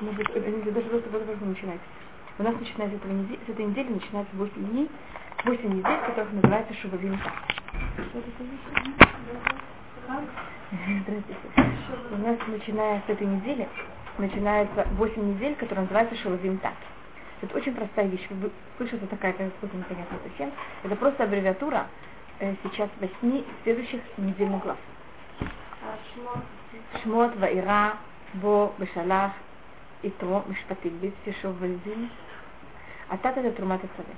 извините, даже просто потому, что начинается. У нас начинается этого недели, с этой недели начинается 8 дней, 8 недель, которых называется Шубавим Здравствуйте. У нас начиная с этой недели начинается 8 недель, которые называются Шубавим Так. Это очень простая вещь. Вы слышите, такая какая-то непонятная совсем. Это просто аббревиатура э, сейчас восьми следующих недельных глав. Шмот, Ваира, Бо, Бешалах, Итро, Мишпатик, Бит, Сишов, Вальдин. А тат это Трумат Цаве.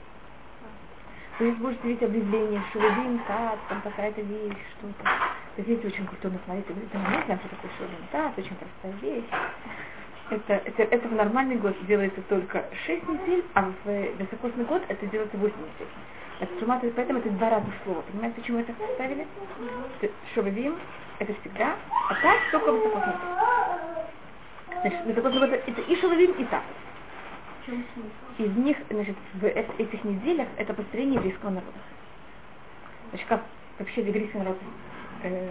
Вы будете видеть объявление, Шулевин, тат, там какая-то вещь, что-то. Вы видите, очень круто смотрите, говорите, мы не знаем, что такое Шулевин, тат, очень простая вещь. Это, это, это в нормальный год делается только 6 недель, а в високосный год это делается 8 недель. Это трумат, поэтому это два разных слова. Понимаете, почему это поставили? Шовавим это всегда, а так только высокосный год. Значит, высокосный год это и шовавим, и так. Из них, значит, в этих неделях это построение еврейского народа. Значит, как вообще еврейский народ, э,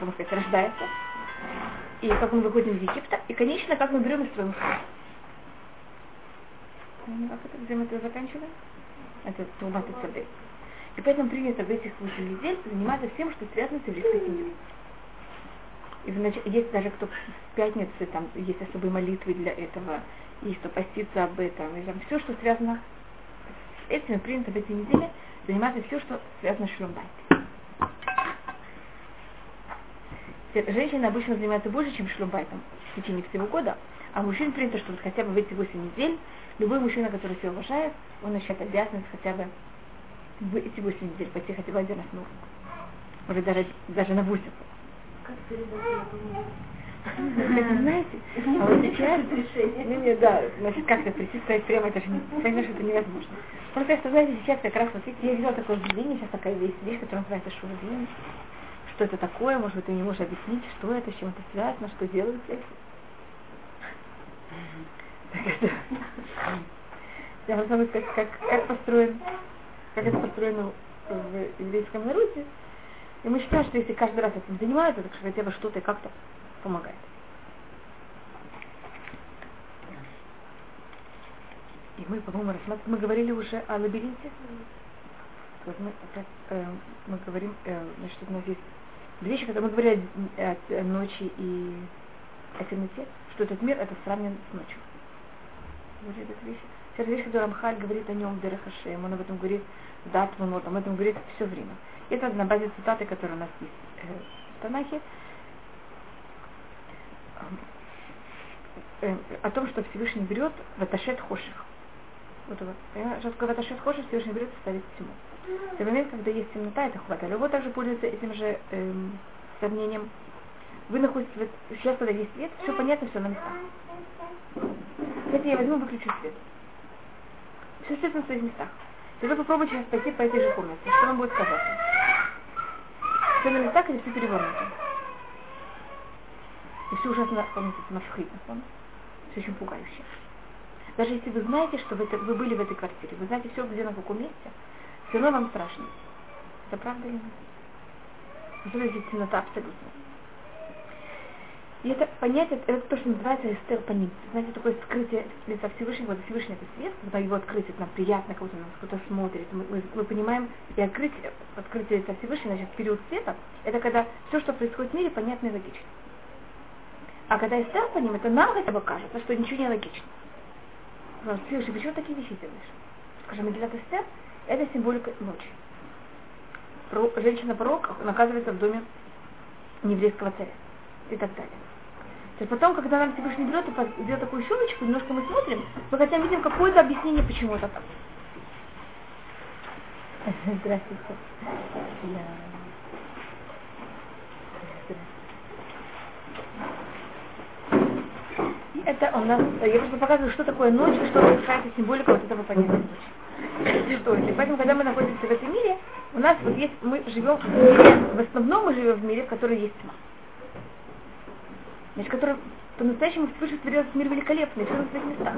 как сказать, рождается, и как мы выходим из Египта, и, конечно, как мы берем и строим храм. Как это, где мы это заканчиваем? Это Тумат Цадей. И поэтому принято в этих 8 недель заниматься всем, что связано с еврейской семьей. И значит, есть даже кто в пятнице, там есть особые молитвы для этого, есть кто постится об этом, и там все, что связано с этим, принято в эти недели заниматься все, что связано с шлюмбайтом. Женщины обычно занимаются больше, чем шлюмбайтом в течение всего года, а мужчин принято, что хотя бы в эти 8 недель любой мужчина, который себя уважает, он начинает обязанность хотя бы в эти 8 недель пойти хотя бы один раз урок. Может даже, даже на 8. Как знаете, а вот сейчас, не, да, значит, как-то прийти стоять прямо, это же, не, понимаешь, это невозможно. Просто, что, знаете, сейчас как раз, вот видите, я видела такое объявление, сейчас такая вещь, вещь, которая называется шоу-день, что это такое, может быть, ты не можешь объяснить, что это, с чем это связано, что делается. Я вам сказать, как, как построен, как это построено в еврейском народе. И мы считаем, что если каждый раз этим занимаются, так что хотя бы что-то как-то помогает. И мы, по-моему, рассматривали, мы говорили уже о лабиринте. Мы, э, мы говорим, э, значит, у нас есть две вещи, когда мы говорили о, о, ночи и о темноте, что этот мир это сравнен с ночью. Вот эта вещь. Это вещь, которую Рамхаль говорит о нем, Дерехашем, он об этом говорит Дат он об этом говорит все время. Это на базе цитаты, которые у нас есть э, в Танахе, э, о том, что Всевышний берет Ваташет Хоших. Вот, вот. Что такое Ваташет Хоших, Всевышний берет и ставит тьму. В момент, когда есть темнота, это хватает. Любой также пользуется этим же эм, сравнением. Вы находитесь, сейчас, когда есть свет, все понятно, все на местах. Кстати, я возьму, выключу свет. Все свет на своих местах. Тогда попробуйте сейчас пойти по этой же комнате. Что вам будет сказать? На местах или все перевернуто? И все ужасно, мафхидно, все очень пугающе. Даже если вы знаете, что вы, вы были в этой квартире, вы знаете все, где на каком месте, все равно вам страшно. Это правда или нет? Особенно здесь темнота абсолютно. И это понятие, это то, что называется эстер паним. Знаете, такое скрытие лица Всевышнего, вот Всевышний это свет, когда его открыть, это нам приятно, будто нас кто-то смотрит. Мы, мы, мы понимаем, и открытие, открытие лица Всевышнего, значит, период света, это когда все, что происходит в мире, понятно и логично. А когда эстер паним, это нам хотя бы кажется, что ничего не логично. Всевышний, почему такие вещи делаешь? Скажем, Мегилат Эстер, это символика ночи. Женщина-пророк наказывается в доме еврейского царя и так далее. То потом, когда нам Всевышний берет делает такую щелочку, немножко мы смотрим, мы хотя видим какое-то объяснение, почему это так. Здравствуйте. Я... Это у нас, я просто показываю, что такое ночь, что какая-то символика вот этого понятия ночи. Что поэтому, когда мы находимся в этом мире, у нас вот есть, мы живем в мире, в основном мы живем в мире, в котором есть тьма значит, который по-настоящему Всевышний творил этот мир великолепный, все на своих местах.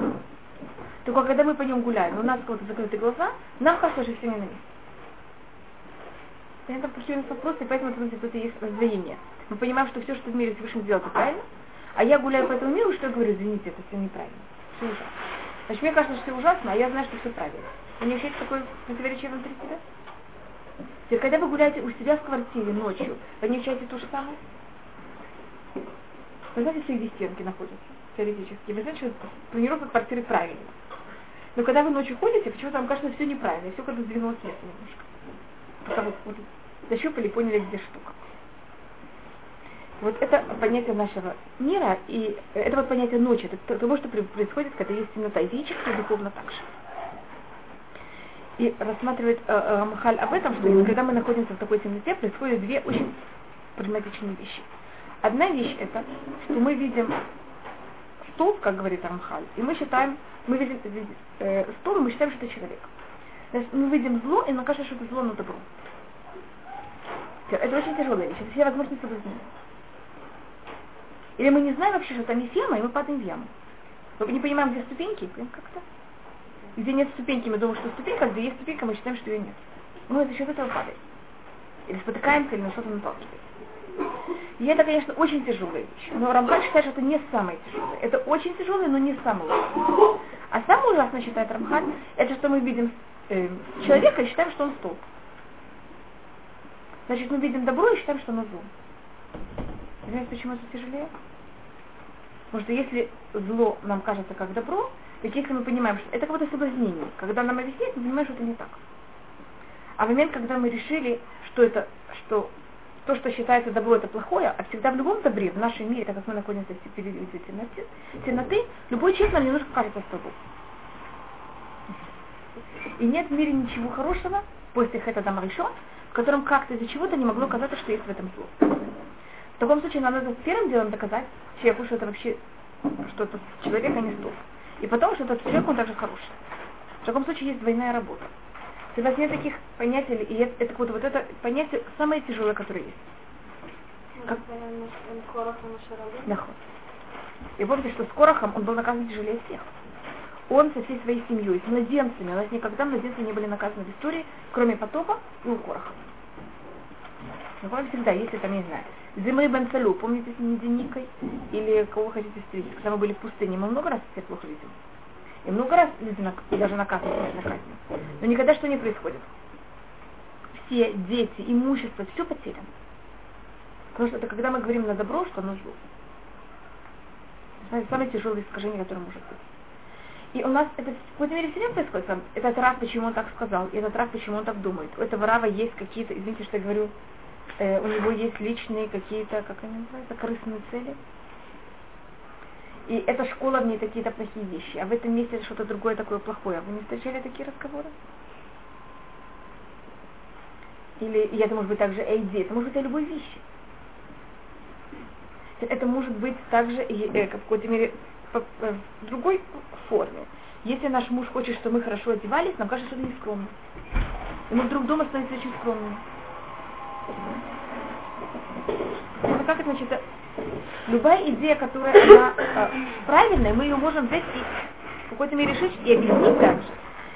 Только когда мы по нем гуляем, у нас кого-то закрыты глаза, нам кажется, что все не на месте. Это определенный вопрос, и поэтому тут есть раздвоение. Мы понимаем, что все, что в мире Всевышний сделал, это правильно, А я гуляю по этому миру, что я говорю, извините, это все неправильно. Все ужасно. Значит, мне кажется, что все ужасно, а я знаю, что все правильно. Вы не ощущаете такое противоречие внутри себя? Теперь, когда вы гуляете у себя в квартире ночью, вы не ощущаете то же самое? Вы знаете, что где стенки находятся, теоретически. Вы знаете, что планировка квартиры правильная. Но когда вы ночью ходите, почему-то вам кажется, все неправильно, все как-то сдвинулось место немножко. Пока вот, вот защупали поняли, где штука. Вот это понятие нашего мира, и это вот понятие ночи, это того, что происходит, когда есть темнота, и физически, и духовно так же. И рассматривает э, э, Махаль об этом, что когда мы находимся в такой темноте, происходят две очень проблематичные вещи. Одна вещь это, что мы видим столб, как говорит Рамхаль, и мы считаем, мы видим э, столб, и мы считаем, что это человек. Значит, мы видим зло, и нам кажется, что это зло, но добро. Это очень тяжелая вещь, это все возможности соблазнения. Или мы не знаем вообще, что там есть яма, и мы падаем в яму. Мы не понимаем, где ступеньки, прям как-то. Где нет ступеньки, мы думаем, что ступенька, где есть ступенька, мы считаем, что ее нет. Мы за счет этого падаем. Или спотыкаемся, или на что-то наталкиваемся. И это, конечно, очень тяжелая вещь. Но Рамбан считает, что это не самое тяжелое. Это очень тяжелое, но не самое ужасное. А самое ужасное, считает Рамхан, это что мы видим э, человека и считаем, что он столб. Значит, мы видим добро и считаем, что оно зло. Знаете, почему это тяжелее? Потому что если зло нам кажется как добро, так если мы понимаем, что это какое-то соблазнение, когда нам объясняют, мы понимаем, что это не так. А в момент, когда мы решили, что это, что то, что считается добро, это плохое, а всегда в любом добре, в нашем мире, так как мы находимся в периоде темноты, темноты любой человек нам немножко кажется столбом. И нет в мире ничего хорошего после этого дома решен, в котором как-то из-за чего-то не могло казаться, что есть в этом зло. В таком случае нам надо первым делом доказать человеку, что это вообще, что этот человек, а не стол. И потом, что этот человек, он также хороший. В таком случае есть двойная работа. У вас нет таких понятий, и это, это вот, вот это понятие самое тяжелое, которое есть. Как? Наход. И помните, что с Корохом он был наказан тяжелее всех. Он со всей своей семьей, с младенцами, у нас никогда младенцы не были наказаны в истории, кроме потопа и у Короха. Но он всегда, если там, я не знаю, Зимы Бен Салю, помните с Мединикой? Или кого хотите встретить? Когда мы были в пустыне, мы много раз всех плохо видели. И много раз люди нак... даже наказаны на казни. Но никогда что не происходит. Все дети, имущество, все потеряно. Потому что это когда мы говорим на добро, что оно зло. Самое тяжелое искажение, которое может быть. И у нас это в какой-то мере всегда происходит. Этот Рав, почему он так сказал, и этот Рав, почему он так думает. У этого Рава есть какие-то, извините, что я говорю, э, у него есть личные какие-то, как они называются, корыстные цели. И эта школа в ней какие-то плохие вещи, а в этом месте что-то другое такое плохое. Вы не встречали такие разговоры? Или, и это может быть также эйди, это может быть о любой вещи. Это может быть также э, в какой-то мере по, э, в другой форме. Если наш муж хочет, чтобы мы хорошо одевались, нам кажется, что это нескромно. И мы вдруг дома становимся очень скромными. Ну, как это значит? Любая идея, которая она э, правильная, мы ее можем взять и в какой-то мере решить и объяснить также.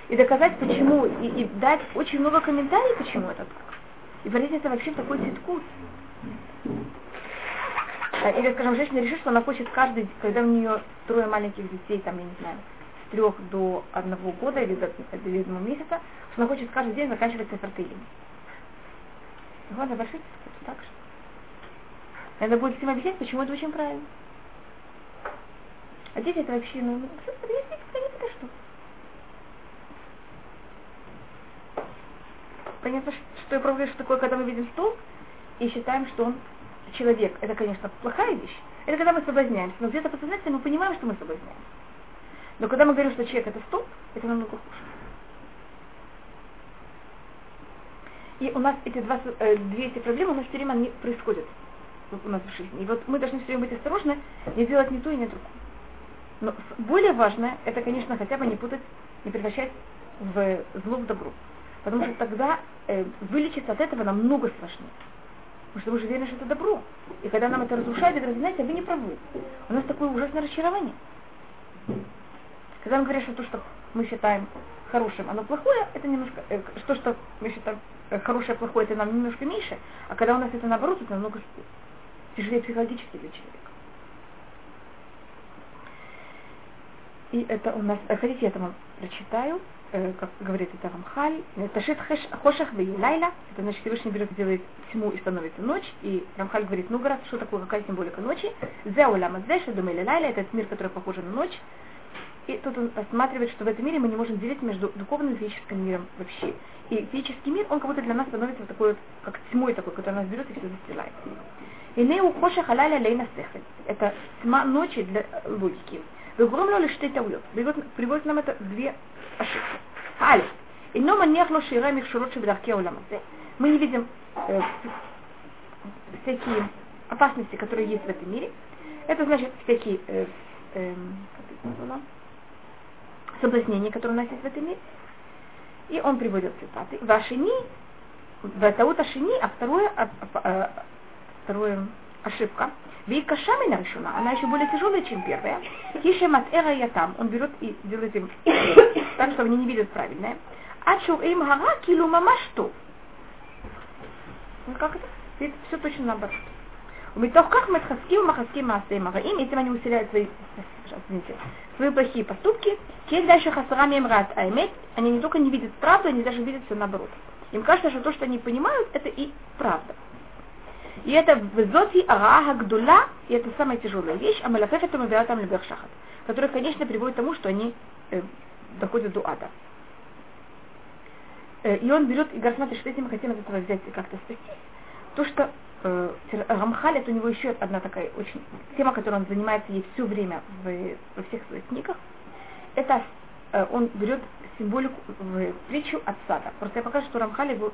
И доказать, почему, и, и дать очень много комментариев, почему это так. И говорить это вообще такой ситкут. А, или, скажем, женщина решит, что она хочет каждый, когда у нее трое маленьких детей, там, я не знаю, с трех до одного года или до, до одного месяца, что она хочет каждый день заканчивать цифротеем. Ладно, большой так же. Надо будет всем объяснять, почему это очень правильно. А дети это вообще, ну, объяснить, это что? Понятно, что я правда, что такое, когда мы видим стол и считаем, что он человек. Это, конечно, плохая вещь. Это когда мы соблазняемся. Но где-то подсознательно мы понимаем, что мы соблазняемся. Но когда мы говорим, что человек это стол, это намного хуже. И у нас эти два, э, две эти проблемы у нас все время они происходят у нас в жизни. И вот мы должны все время быть осторожны, не делать ни то и ни другое. Но более важное, это, конечно, хотя бы не путать, не превращать в зло в добро. Потому что тогда э, вылечиться от этого намного сложнее. Потому что мы же уверены, что это добро. И когда нам это разрушает, это знаете, вы не правы. У нас такое ужасное разочарование. Когда мы говорим, что то, что мы считаем хорошим, оно плохое, это немножко, э, то, что мы считаем э, хорошее, плохое, это нам немножко меньше, а когда у нас это наоборот, это намного тяжелее психологически для человека. И это у нас, э, хотите, я там прочитаю, э, как говорит это Рамхаль, Ташит Хошах Лайла, это значит Всевышний берет, делает тьму и становится ночь, и Рамхаль говорит, ну, раз, что такое, какая символика ночи, Зеуля Мадзеша, Думели Лайла, это мир, который похож на ночь, и тут он рассматривает, что в этом мире мы не можем делить между духовным и физическим миром вообще. И физический мир, он как будто для нас становится такой вот, как тьмой такой, который нас берет и все застилает. И не ухоша халяля лейна сехель. Это тьма ночи для логики. Громло лишь ты таует. Приводит нам это две ошибки. Али. И но маньях ло шира михшурот шебедахке уламазе. Мы не видим э, всякие опасности, которые есть в этом мире. Это значит всякие э, э, это соблазнения, которые у нас есть в этом мире. И он приводит цитаты. Вашини, Ватаута шини, а второе, второе ошибка. Вейкашамина решена, она еще более тяжелая, чем первая. Тише эра я там. Он берет и делает им так, что они не видят правильное. А что им гара килу мамашту. Ну как это? Это все точно наоборот. Умитох как мы хаским махаским маасеем араим, этим они усиляют свои, извините, свои плохие поступки. Кейс дальше хасарами им рад аймет, они не только не видят правду, они даже видят все наоборот. Им кажется, что то, что они понимают, это и правда. И это везоти арага гдула, и это самая тяжелая вещь, а малафеф это там лебех шахат, которая, конечно, приводит к тому, что они э, доходят до ада. Э, и он берет и говорит, что этим мы хотим от этого взять и как-то спастись. То, что э, Рамхаль, это у него еще одна такая очень тема, которой он занимается ей все время в, во всех своих книгах, это э, он берет символику в притчу от сада. Просто я покажу, что Рамхаль его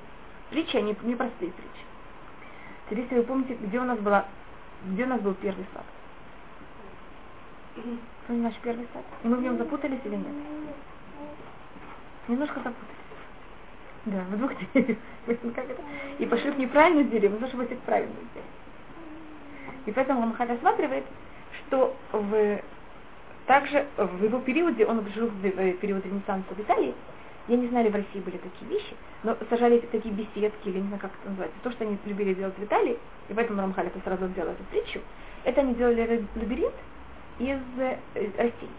притчи, они не простые притчи. Теперь, если вы помните, где у нас была, где у нас был первый сад? Помните наш первый сад? И мы в нем запутались или нет? Немножко запутались. Да, в двух деревьях. И пошли в неправильное дерево, нужно, чтобы их правильное дерево. И поэтому Рамхаль рассматривает, что в, также в его периоде, он жил в период Ренессанса в Италии, я не знаю, ли в России были такие вещи, но сажали такие беседки, или не знаю, как это называется, то, что они любили делать в Италии, и поэтому Рамхаль это сразу сделал эту притчу, это они делали лабиринт из э, растений.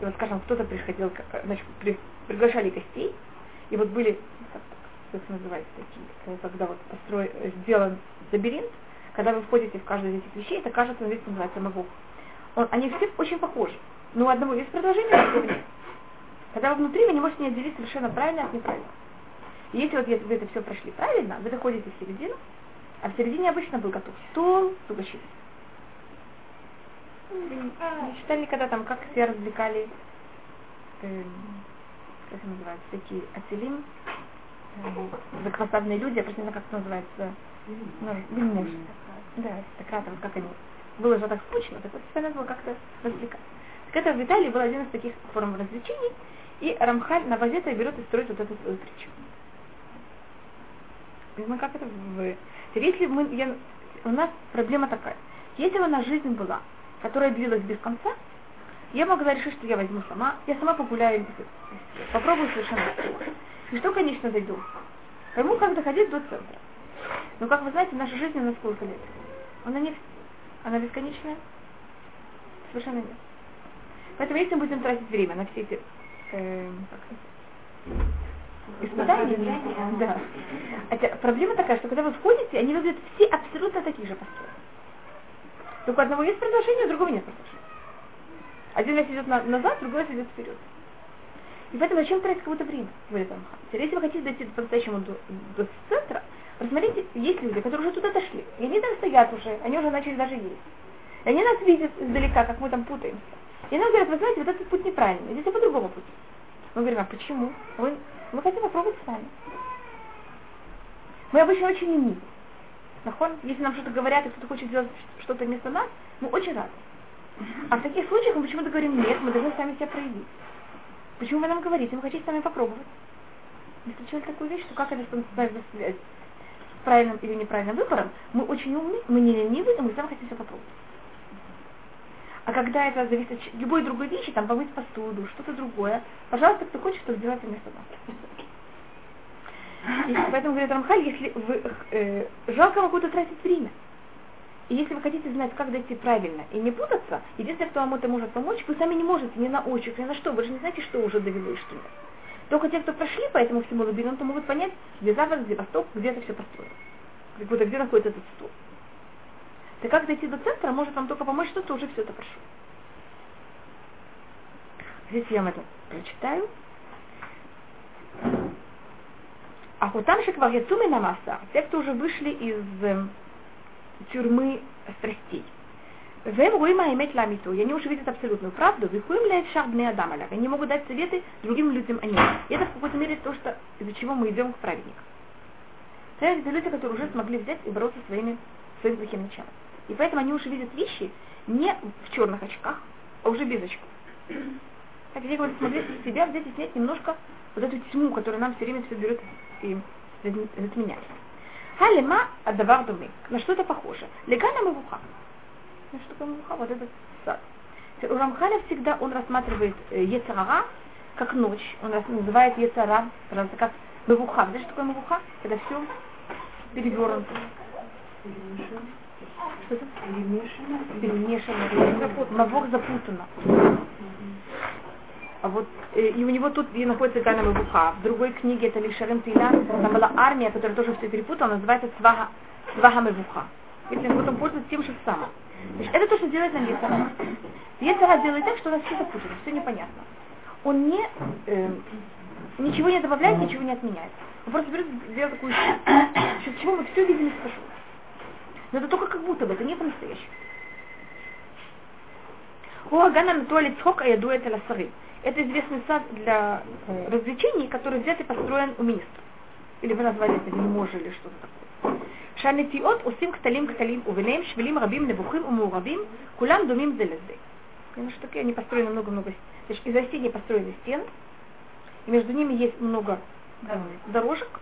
И вот, скажем, кто-то приходил, значит, при, приглашали гостей, и вот были, как, как это называется, такие, э, когда вот построй, сделан лабиринт, когда вы входите в каждую из этих вещей, это кажется, здесь называется мавух. Он, они все очень похожи. Но у одного есть продолжение, Когда вы внутри, вы не можете не отделить совершенно правильно от неправильного. И если вот если вы это все прошли правильно, вы доходите в середину, а в середине обычно был готов стол с угощением. Не читали никогда там, как все развлекали, э, как это называется, такие ацелим, э, заквасадные люди, я просто не знаю, как это называется, ну, вельмуж. Да, аристократов, как они. Было же так скучно, так вот надо было как-то развлекать. Так это в Италии был один из таких форм развлечений, и Рамхаль на базе берет и строит вот эту свою притчу. Ну как это в... Если мы, я, у нас проблема такая. Если бы у нас жизнь была, которая длилась без конца, я могла решить, что я возьму сама, я сама погуляю, попробую совершенно И что, конечно, дойду? Пойму, как доходить до центра. Но, как вы знаете, наша жизнь на сколько лет? Она не... Она бесконечная? Совершенно нет. Поэтому если мы будем тратить время на все эти э, испытания, да. Хотя проблема такая, что когда вы входите, они выглядят все абсолютно такие же построены. Только у одного есть продолжение, у другого нет продолжения. Один раз идет на, назад, другой раз идет вперед. И поэтому зачем тратить какое-то время в этом Если вы хотите дойти по-настоящему до, до центра, посмотрите, есть люди, которые уже туда дошли. И они там стоят уже, они уже начали даже есть. И они нас видят издалека, как мы там путаемся. И нам говорят, вы знаете, вот этот путь неправильный, здесь по другому пути. Мы говорим, а почему? Мы, мы хотим попробовать с вами. Мы обычно очень ленивы. Если нам что-то говорят, и кто-то хочет сделать что-то вместо нас, мы очень рады. А в таких случаях мы почему-то говорим, нет, мы должны сами себя проявить. Почему вы нам говорите? Мы хотите сами попробовать. Мы встречали такую вещь, что как это связано с правильным или неправильным выбором, мы очень умны, мы не ленивы, и мы сами хотим все попробовать. А когда это зависит от любой другой вещи, там помыть посуду, что-то другое, пожалуйста, кто хочет, то сделайте вместо нас. И поэтому говорит Рамхаль, если вы, э, жалко вам куда тратить время. И если вы хотите знать, как дойти правильно и не путаться, единственное, кто вам это может помочь, вы сами не можете ни на ощупь, ни на что. Вы же не знаете, что уже довело и что нет. Только те, кто прошли по этому всему лабиринту, могут понять, где запад, где восток, где это все построено. Где, где находится этот стул. Так как дойти до центра, может вам только помочь, что ты уже все это прошел. Здесь я вам это прочитаю. А вот там же кварьяцуми на масса, те, кто уже вышли из э, тюрьмы страстей. Вем руима иметь ламиту. И они уже видят абсолютную правду. Вихуим ля шар бне адам Они могут дать советы другим людям о ней. И это в какой-то мере то, что, из-за чего мы идем к праведникам. Это люди, которые уже смогли взять и бороться своими, своим плохим началом. И поэтому они уже видят вещи не в черных очках, а уже без очков. Так где говорят, смогли себя взять и снять немножко вот эту тьму, которая нам все время все берет и затменяет. Халима адавар думи. На что это похоже? Легана мавуха. На что такое мавуха? Вот этот сад. У Рамхаля всегда он рассматривает э, Ецарара как ночь. Он называет Ецара как мавуха. Знаешь, что такое мавуха? Когда все перевернуто. Перемешано. Перемешано. Мавух запутано. А вот э, и у него тут и находится Гана Мабуха. В другой книге это Лишарем Тила, там была армия, которая тоже все перепутала, называется Свага, Свага Мабуха. Если он пользуется тем же самым. Значит, это то, что делает нам Ецара. Ецара делает так, что у нас все запутано, все непонятно. Он не, э, ничего не добавляет, ничего не отменяет. Он просто берет, делает такую что чего мы все видим из Но это только как будто бы, это не по-настоящему. У Агана Анатолий Цхок Аяду это Ласары. Это известный сад для э, развлечений, который взят и построен у министра. Или вы назвали это вельможа или что-то такое. שהנטיעות עושים ксталим ксталим ובניהם швелим рабим נבוכים ומעורבים, כולם דומים זה לזה. Потому что они построены много-много, значит, из растений построены стены, и между ними есть много дорожек,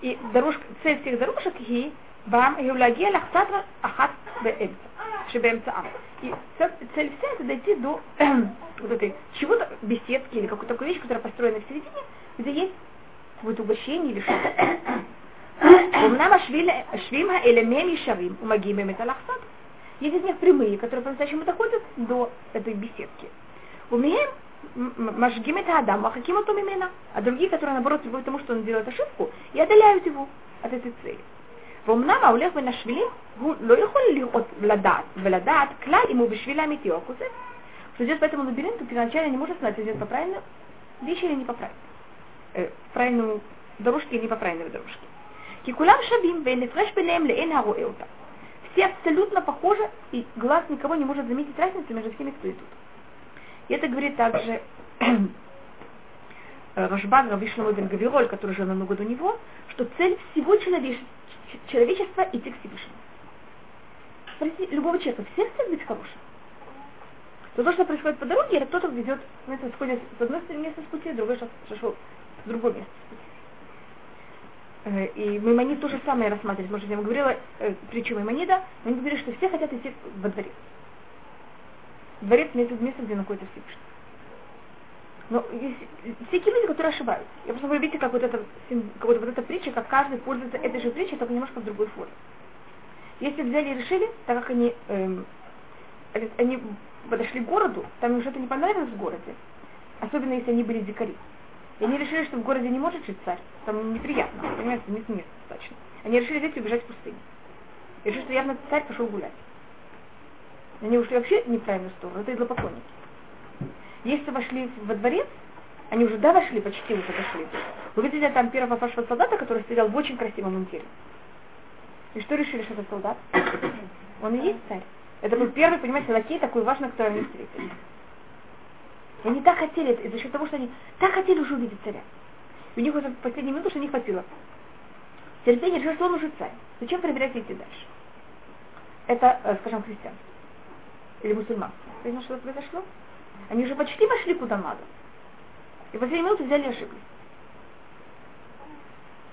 и дорожка, цель всех дорожек היא бам להגיע לחצת אחת באמצע, שבאמצעם. И цель вся это дойти до вот этой чего-то беседки или какой-то такой вещи, которая построена в середине, где есть какое-то угощение или что-то. אמנם השבילים האלה מהם ישרים ומגיעים באמת על האכסד. Есть из них прямые, которые по-настоящему доходят до этой беседки. У меня мажгим это Адам, а каким это мимена. А другие, которые наоборот требуют тому, что он делает ошибку, и отдаляют его от этой цели. ואומנם ההולך בין השבילים הוא לא יכול לראות ולדעת, ולדעת כלל אם הוא בשביל האמיתי או הכוזב. Кто идет по этому лабиринту, первоначально не может знать, идет по правильной вещи или не по правильной. Э, правильную дорожке или не по правильной дорожке. Кикулям шабим, вейнефреш бенеем леэн харуэута. Все абсолютно похожи, и глаз никого не может заметить разницу между всеми, кто идут. И это говорит также Рашбан Равишлама бен Гавироль, который жил намного до него, что цель всего человечества человечества идти к Всевышнему. Спросите любого человека, все хотят быть хорошим? То, то, что происходит по дороге, это кто-то ведет, знаете, сходит с одной места с пути, другой шел с другой места с пути. Э, и Маймонид то же самое рассматривает. Может, я вам говорила э, притчу Маймонида, но они говорили, что все хотят идти во дворец. Дворец место, место где находится Всевышний. Но есть всякие люди, которые ошибаются. Я просто вы видите, как вот эта, как вот, эта притча, как каждый пользуется этой же притчей, только немножко в другой форме. Если взяли и решили, так как они, эм, они подошли к городу, там им что-то не понравилось в городе, особенно если они были дикари. И они решили, что в городе не может жить царь, там неприятно, понимаете, нет места достаточно. Они решили взять и убежать в пустыню. И решили, что явно царь пошел гулять. Они ушли вообще в неправильную сторону, это идолопоклонники. Если вошли во дворец, они уже да вошли, почти уже вошли. Вы видели там первого вашего солдата, который стоял в очень красивом мундире. И что решили, что это солдат? Он и есть царь. Это был первый, понимаете, лакей такой важный, который они встретили. И они так хотели, это за счет того, что они так хотели уже увидеть царя. И у них уже в последнюю минуту, что не хватило. Терпение решили, что он уже царь. Зачем проверять идти дальше? Это, э, скажем, христианство. Или мусульманство. Понимаете, что произошло? Они уже почти вошли куда надо. И в последнюю минуту взяли и ошиблись.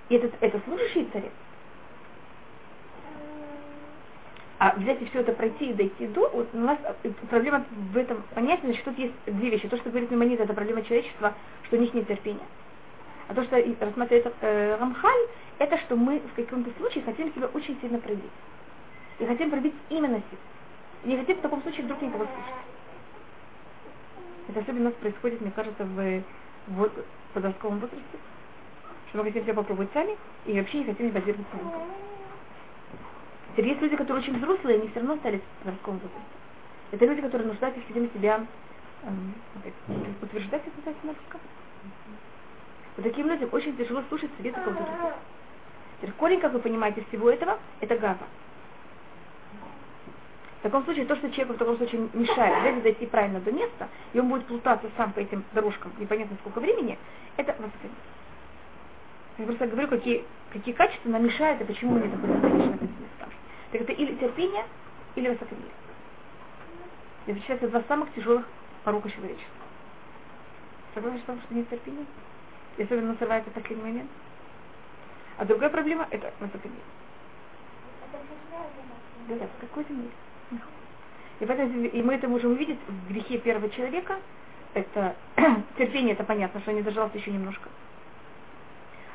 И это, это служащий царец. А взять и все это пройти и дойти до, вот у нас э, проблема в этом понятии, значит, тут есть две вещи. То, что говорит Мимонит, это проблема человечества, что у них нет терпения. А то, что рассматривает э, Рамхаль, это что мы в каком-то случае хотим себя очень сильно проявить. и хотим пробить именно силу. И не хотим в таком случае вдруг никого слышать. Это особенно у нас происходит, мне кажется, в, в подростковом возрасте. Что мы хотим все попробовать сами и вообще не хотим не на никого. Теперь есть люди, которые очень взрослые, они все равно остались в подростковом возрасте. Это люди, которые нуждаются в себе себя эм, утверждать, это называется на русском. Вот таким людям очень тяжело слушать советы кого-то корень, как вы понимаете, всего этого, это гава. В таком случае, то, что человеку в таком случае мешает взять дойти правильно до места, и он будет плутаться сам по этим дорожкам непонятно сколько времени, это восприятие. Я просто говорю, какие, какие качества нам мешают и почему мы не находимся в этих местах. Так это или терпение, или высокомерие. Это считается два самых тяжелых порока человечества. Согласны с что нет терпения? И особенно срывается в последний момент. А другая проблема это высокомерие. Да, да, в какой-то мере. И, поэтому, и мы это можем увидеть в грехе первого человека. Это терпение, это понятно, что не дождался еще немножко.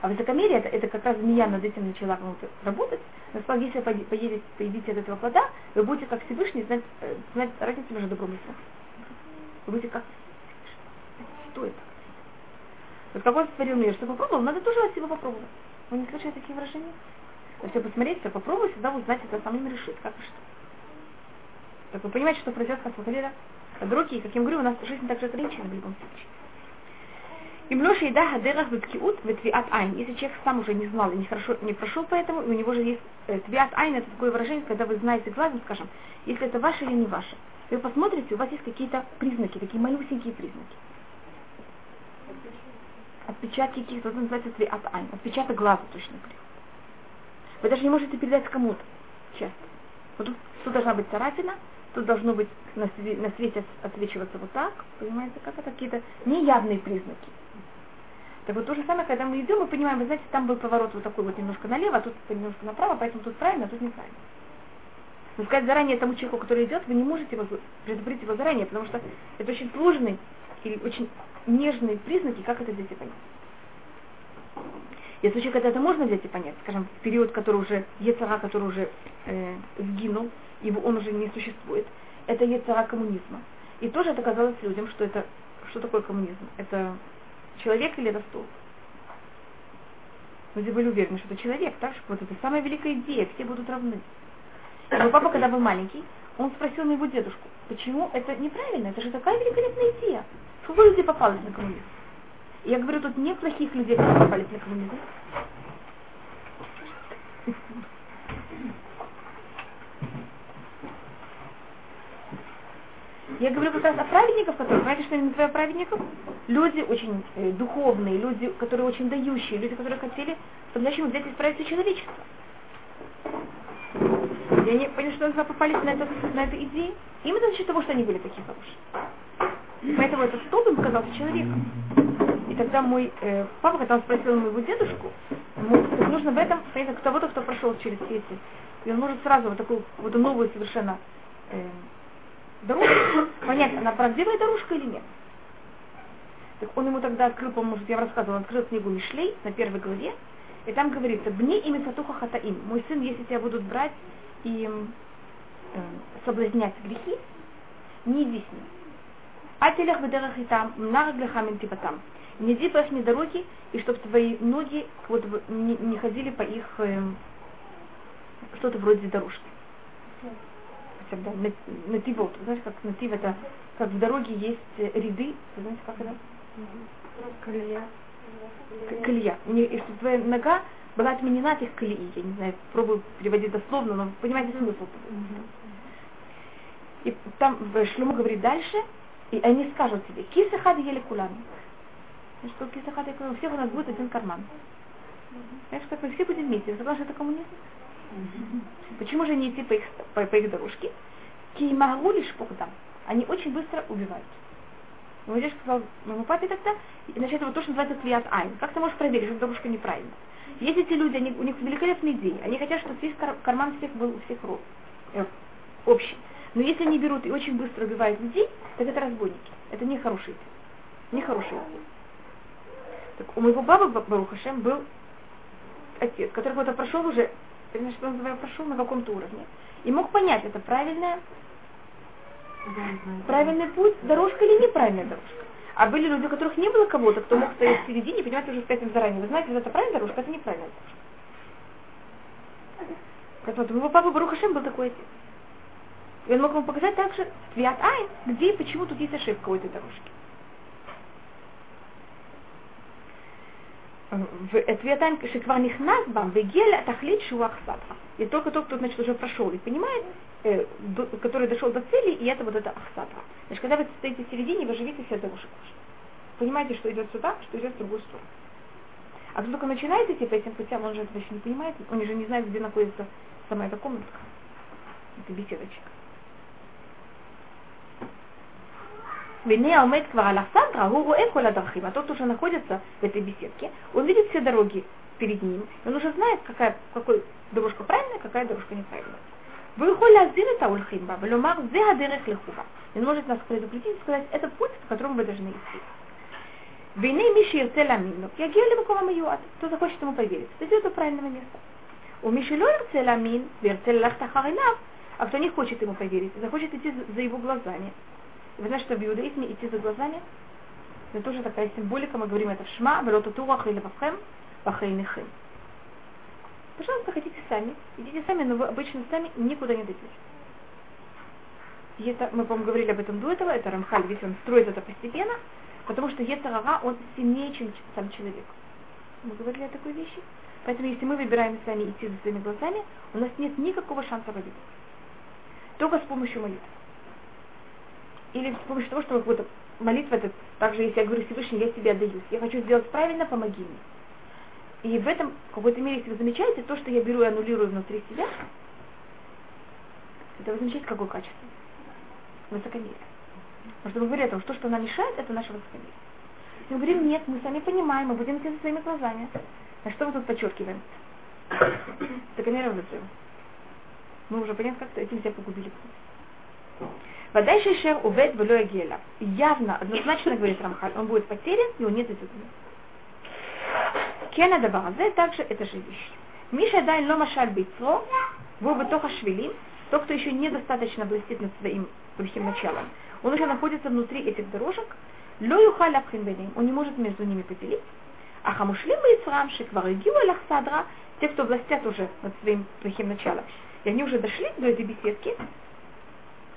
А высокомерие, это, это как раз змея над этим начала работать. Но сказал, если вы поедете, поедите от этого плода, вы будете как Всевышний знать, э, знать разницу между добром и злом. Вы будете как Что это? Вот как он сотворил мир, что попробовал, надо тоже от себя попробовать. Вы не слышали такие выражения? То все посмотреть, все попробовать, всегда узнать, это самим решить, как и что. Так вы понимаете, что произойдет Хасвахалера? Другие, как я говорю, у нас жизнь также ограничена в любом случае. Им лоша еда хадерах беткиут ветвиат айн. Если человек сам уже не знал и не, хорошо, не прошел по этому, у него же есть э, твиат айн, это такое выражение, когда вы знаете глазом, скажем, если это ваше или не ваше. Вы посмотрите, у вас есть какие-то признаки, такие малюсенькие признаки. Отпечатки каких-то, это называется твиат айн, отпечаток глаза точно. Вы даже не можете передать кому-то часто. Вот тут, тут должна быть царапина, тут должно быть на, свете, отсвечиваться вот так, понимаете, как это какие-то неявные признаки. Так вот то же самое, когда мы идем, мы понимаем, вы знаете, там был поворот вот такой вот немножко налево, а тут немножко направо, поэтому тут правильно, а тут неправильно. Но сказать заранее тому человеку, который идет, вы не можете его предупредить его заранее, потому что это очень сложные или очень нежные признаки, как это здесь и понять. Случаи, когда это можно взять и понять, скажем, в период, который уже, Ецара, который уже э, сгинул, его он уже не существует, это Ецара коммунизма. И тоже это казалось людям, что это, что такое коммунизм? Это человек или это стол? Люди были уверены, что это человек, так что вот это самая великая идея, все будут равны. Мой папа, когда был маленький, он спросил моего дедушку, почему это неправильно, это же такая великолепная идея. Сколько людей попалось на коммунизм? Я говорю, тут нет плохих людей, которые попались на коммунизм. Я говорю как раз о праведниках, которые, знаете, что я называю праведников? Люди очень э, духовные, люди, которые очень дающие, люди, которые хотели по-настоящему взять и исправить человечество. И они поняли, что они попались на, это, на эту идею, именно за счет того, что они были такие хорошие. Поэтому этот столб им показался человеком. Тогда мой э, папа, когда он спросил моего дедушку, ему нужно в этом, понятно, кого-то, кто прошел через все эти, и он может сразу вот такую вот новую совершенно э, дорожку, понять, она правдивая дорожка или нет. Так он ему тогда открыл, по-моему, я рассказывала, он открыл книгу Мишлей на первой главе, и там говорится, «Бни ими сатуха хатаим». Мой сын, если тебя будут брать и э, соблазнять грехи, не иди с. А телях бедерах и там, нараглихамин типа там. Не иди по их дороги, и чтобы твои ноги вот, не, не ходили по их э, что-то вроде дорожки всегда, нативот. Знаешь, как натив это, как в дороге есть э, ряды, знаете, как это? Колея. Колея. И чтобы твоя нога была отменена от их колеи. Я не знаю, пробую переводить дословно, но понимаете смысл. И там Шлюму говорит дальше, и они скажут тебе, кисахад ели кулами. Что кисахад ели у всех у нас будет один карман. Знаешь, как мы все будем вместе. Вы согласны, это коммунизм? Почему же не идти по их, по, по их дорожке? Кимагу лишь там. Они очень быстро убивают. Мой дядя сказал моему папе тогда, значит, вот то, что называется клиат айн. Как ты можешь проверить, что дорожка неправильно? Есть эти люди, они, у них великолепные идеи. Они хотят, чтобы весь кар- карман всех был у всех рот, э, общий. Но если они берут и очень быстро убивают людей, так это разбойники. Это не хорошие идеи. Не хорошие идеи. Так у моего бабы Барухашем был отец, который вот прошел уже значит, он прошел на каком-то уровне. И мог понять, это правильная, правильный путь, дорожка или неправильная дорожка. А были люди, у которых не было кого-то, кто мог стоять в середине понимать уже сказать им заранее. Вы знаете, это правильная дорожка, это неправильная дорожка. Как вот его папа Барухашем был такой отец. И он мог ему показать также Твиат Айн, где и почему тут есть ошибка у этой дорожки. Твиатайн Шиквар Нихнас Бам, Вегеля Тахлит Шуах Садха. И только тот, кто, значит, уже прошел и понимает, э, до, который дошел до цели, и это вот это Ахсадха. Значит, когда вы стоите в середине, вы живите все это выше Понимаете, что идет сюда, что идет в другую сторону. А кто только начинает идти по этим путям, он же это еще не понимает, он же не знает, где находится сама эта комнатка. Это беседочка. Квала Адахим. А тот уже находится в этой беседке, он видит все дороги перед ним, он уже знает, какая, какой дорожка правильная, какая дорожка неправильная. Вы холязин это ульхимба, блюмах зеадерех лихува. Он может нас предупредить и сказать, это путь, по которому вы должны идти. Вины Миши Ирцеламину. Ну, я гели бакова юат. Кто захочет ему поверить, дойдет до правильного места. У Миши Ло Ирцеламин, Ирцелахтахаринав. А кто не хочет ему поверить, захочет идти за его глазами, вы знаете, что в иудаизме идти за глазами? Это тоже такая символика, мы говорим это в шма, велоту турах или вахем, вахейнихим. Пожалуйста, хотите сами. Идите сами, но вы обычно сами никуда не дойдете. И это, мы, по-моему, говорили об этом до этого, это Рамхаль, ведь он строит это постепенно, потому что Ецарара, он сильнее, чем сам человек. Мы говорили о такой вещи. Поэтому если мы выбираем с вами идти за своими глазами, у нас нет никакого шанса победить. Только с помощью молитвы или с помощью того, чтобы вот молитва, это также, если я говорю Всевышний, я тебе отдаюсь. Я хочу сделать правильно, помоги мне. И в этом, в какой-то мере, если вы замечаете, то, что я беру и аннулирую внутри себя, это вы замечаете, какое качество? Высокомерие. Потому что мы говорим о том, что, что нам мешает, это наше высокомерие. И мы говорим, нет, мы сами понимаем, мы будем идти за своими глазами. А что мы тут подчеркиваем? Высокомерие взрыва. Мы уже понятно, как-то этим себя погубили. Водай шер увед было геля. Явно, однозначно говорит Рамхаль, он будет потерян, и он не дойдет Кена дабаразе, также это же вещь. Миша дай лома шаль бейцро, был бы тоха швелим, тот, кто еще недостаточно блестит над своим плохим началом. Он уже находится внутри этих дорожек, ло юхаль он не может между ними поделить. А хамушлим и ицрам шикваригиу садра, те, кто властят уже над своим плохим началом, и они уже дошли до этой беседки,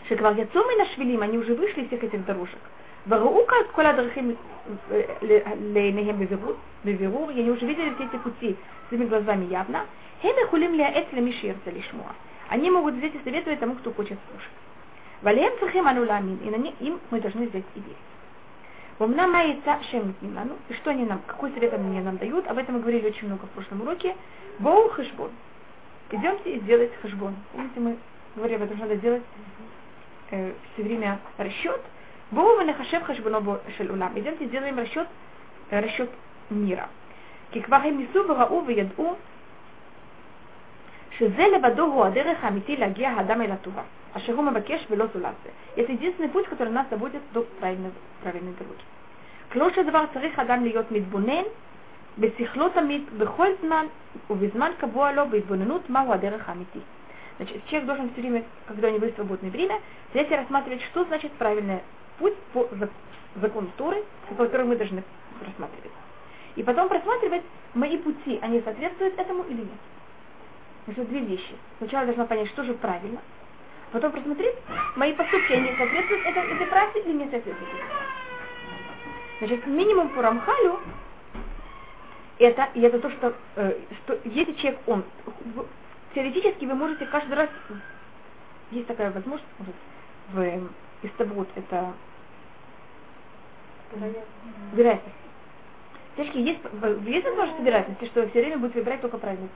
שכבר יצאו מן השבילים, они уже вышли из всех этих дорожек. וראו את כל הדרכים לעיניהם בבירור, они уже видели все эти пути своими глазами явно, הם יכולים לייעץ למי שירצה לשמוע. Они могут взять и советовать тому, кто хочет слушать. ועליהם צריכים אנו להאמין, и им мы должны взять и верить. Умна яйца шем ну, и что они нам, какой совет они нам дают, об этом мы говорили очень много в прошлом уроке. Боу хэшбон. Идемте и сделать хэшбон. Помните, мы говорили об этом, что надо сделать э, все время расчет. Богу нахашев хашбуно шель улам. Идемте сделаем расчет, э, расчет мира. ככבר ניסו וראו וידעו שזה לבדו הוא הדרך האמיתי להגיע האדם אל הטובה, אשר הוא מבקש ולא זולת זה. Это единственный путь, который нас доводит до правильной, правильной дороги. כלו שדבר צריך אדם להיות מתבונן בשכלו תמיד, בכל זמן ובזמן קבוע לו בהתבוננות מהו הדרך האמיתי. Значит, человек должен все время, когда у него есть свободное время, взять и рассматривать, что значит правильный путь по закону Торы, по которому мы должны рассматривать. И потом просматривать, мои пути, они соответствуют этому или нет. Значит, две вещи. Сначала должна понять, что же правильно, потом просмотреть, мои поступки, они соответствуют этой, этой правде или не соответствуют. Значит, минимум по Рамхалю это, и это то, что, э, что если человек, он теоретически вы можете каждый раз, есть такая возможность, может, в Истабрут, это вероятность. Девочки, есть, есть возможность вероятности, что все время будете выбирать только правильный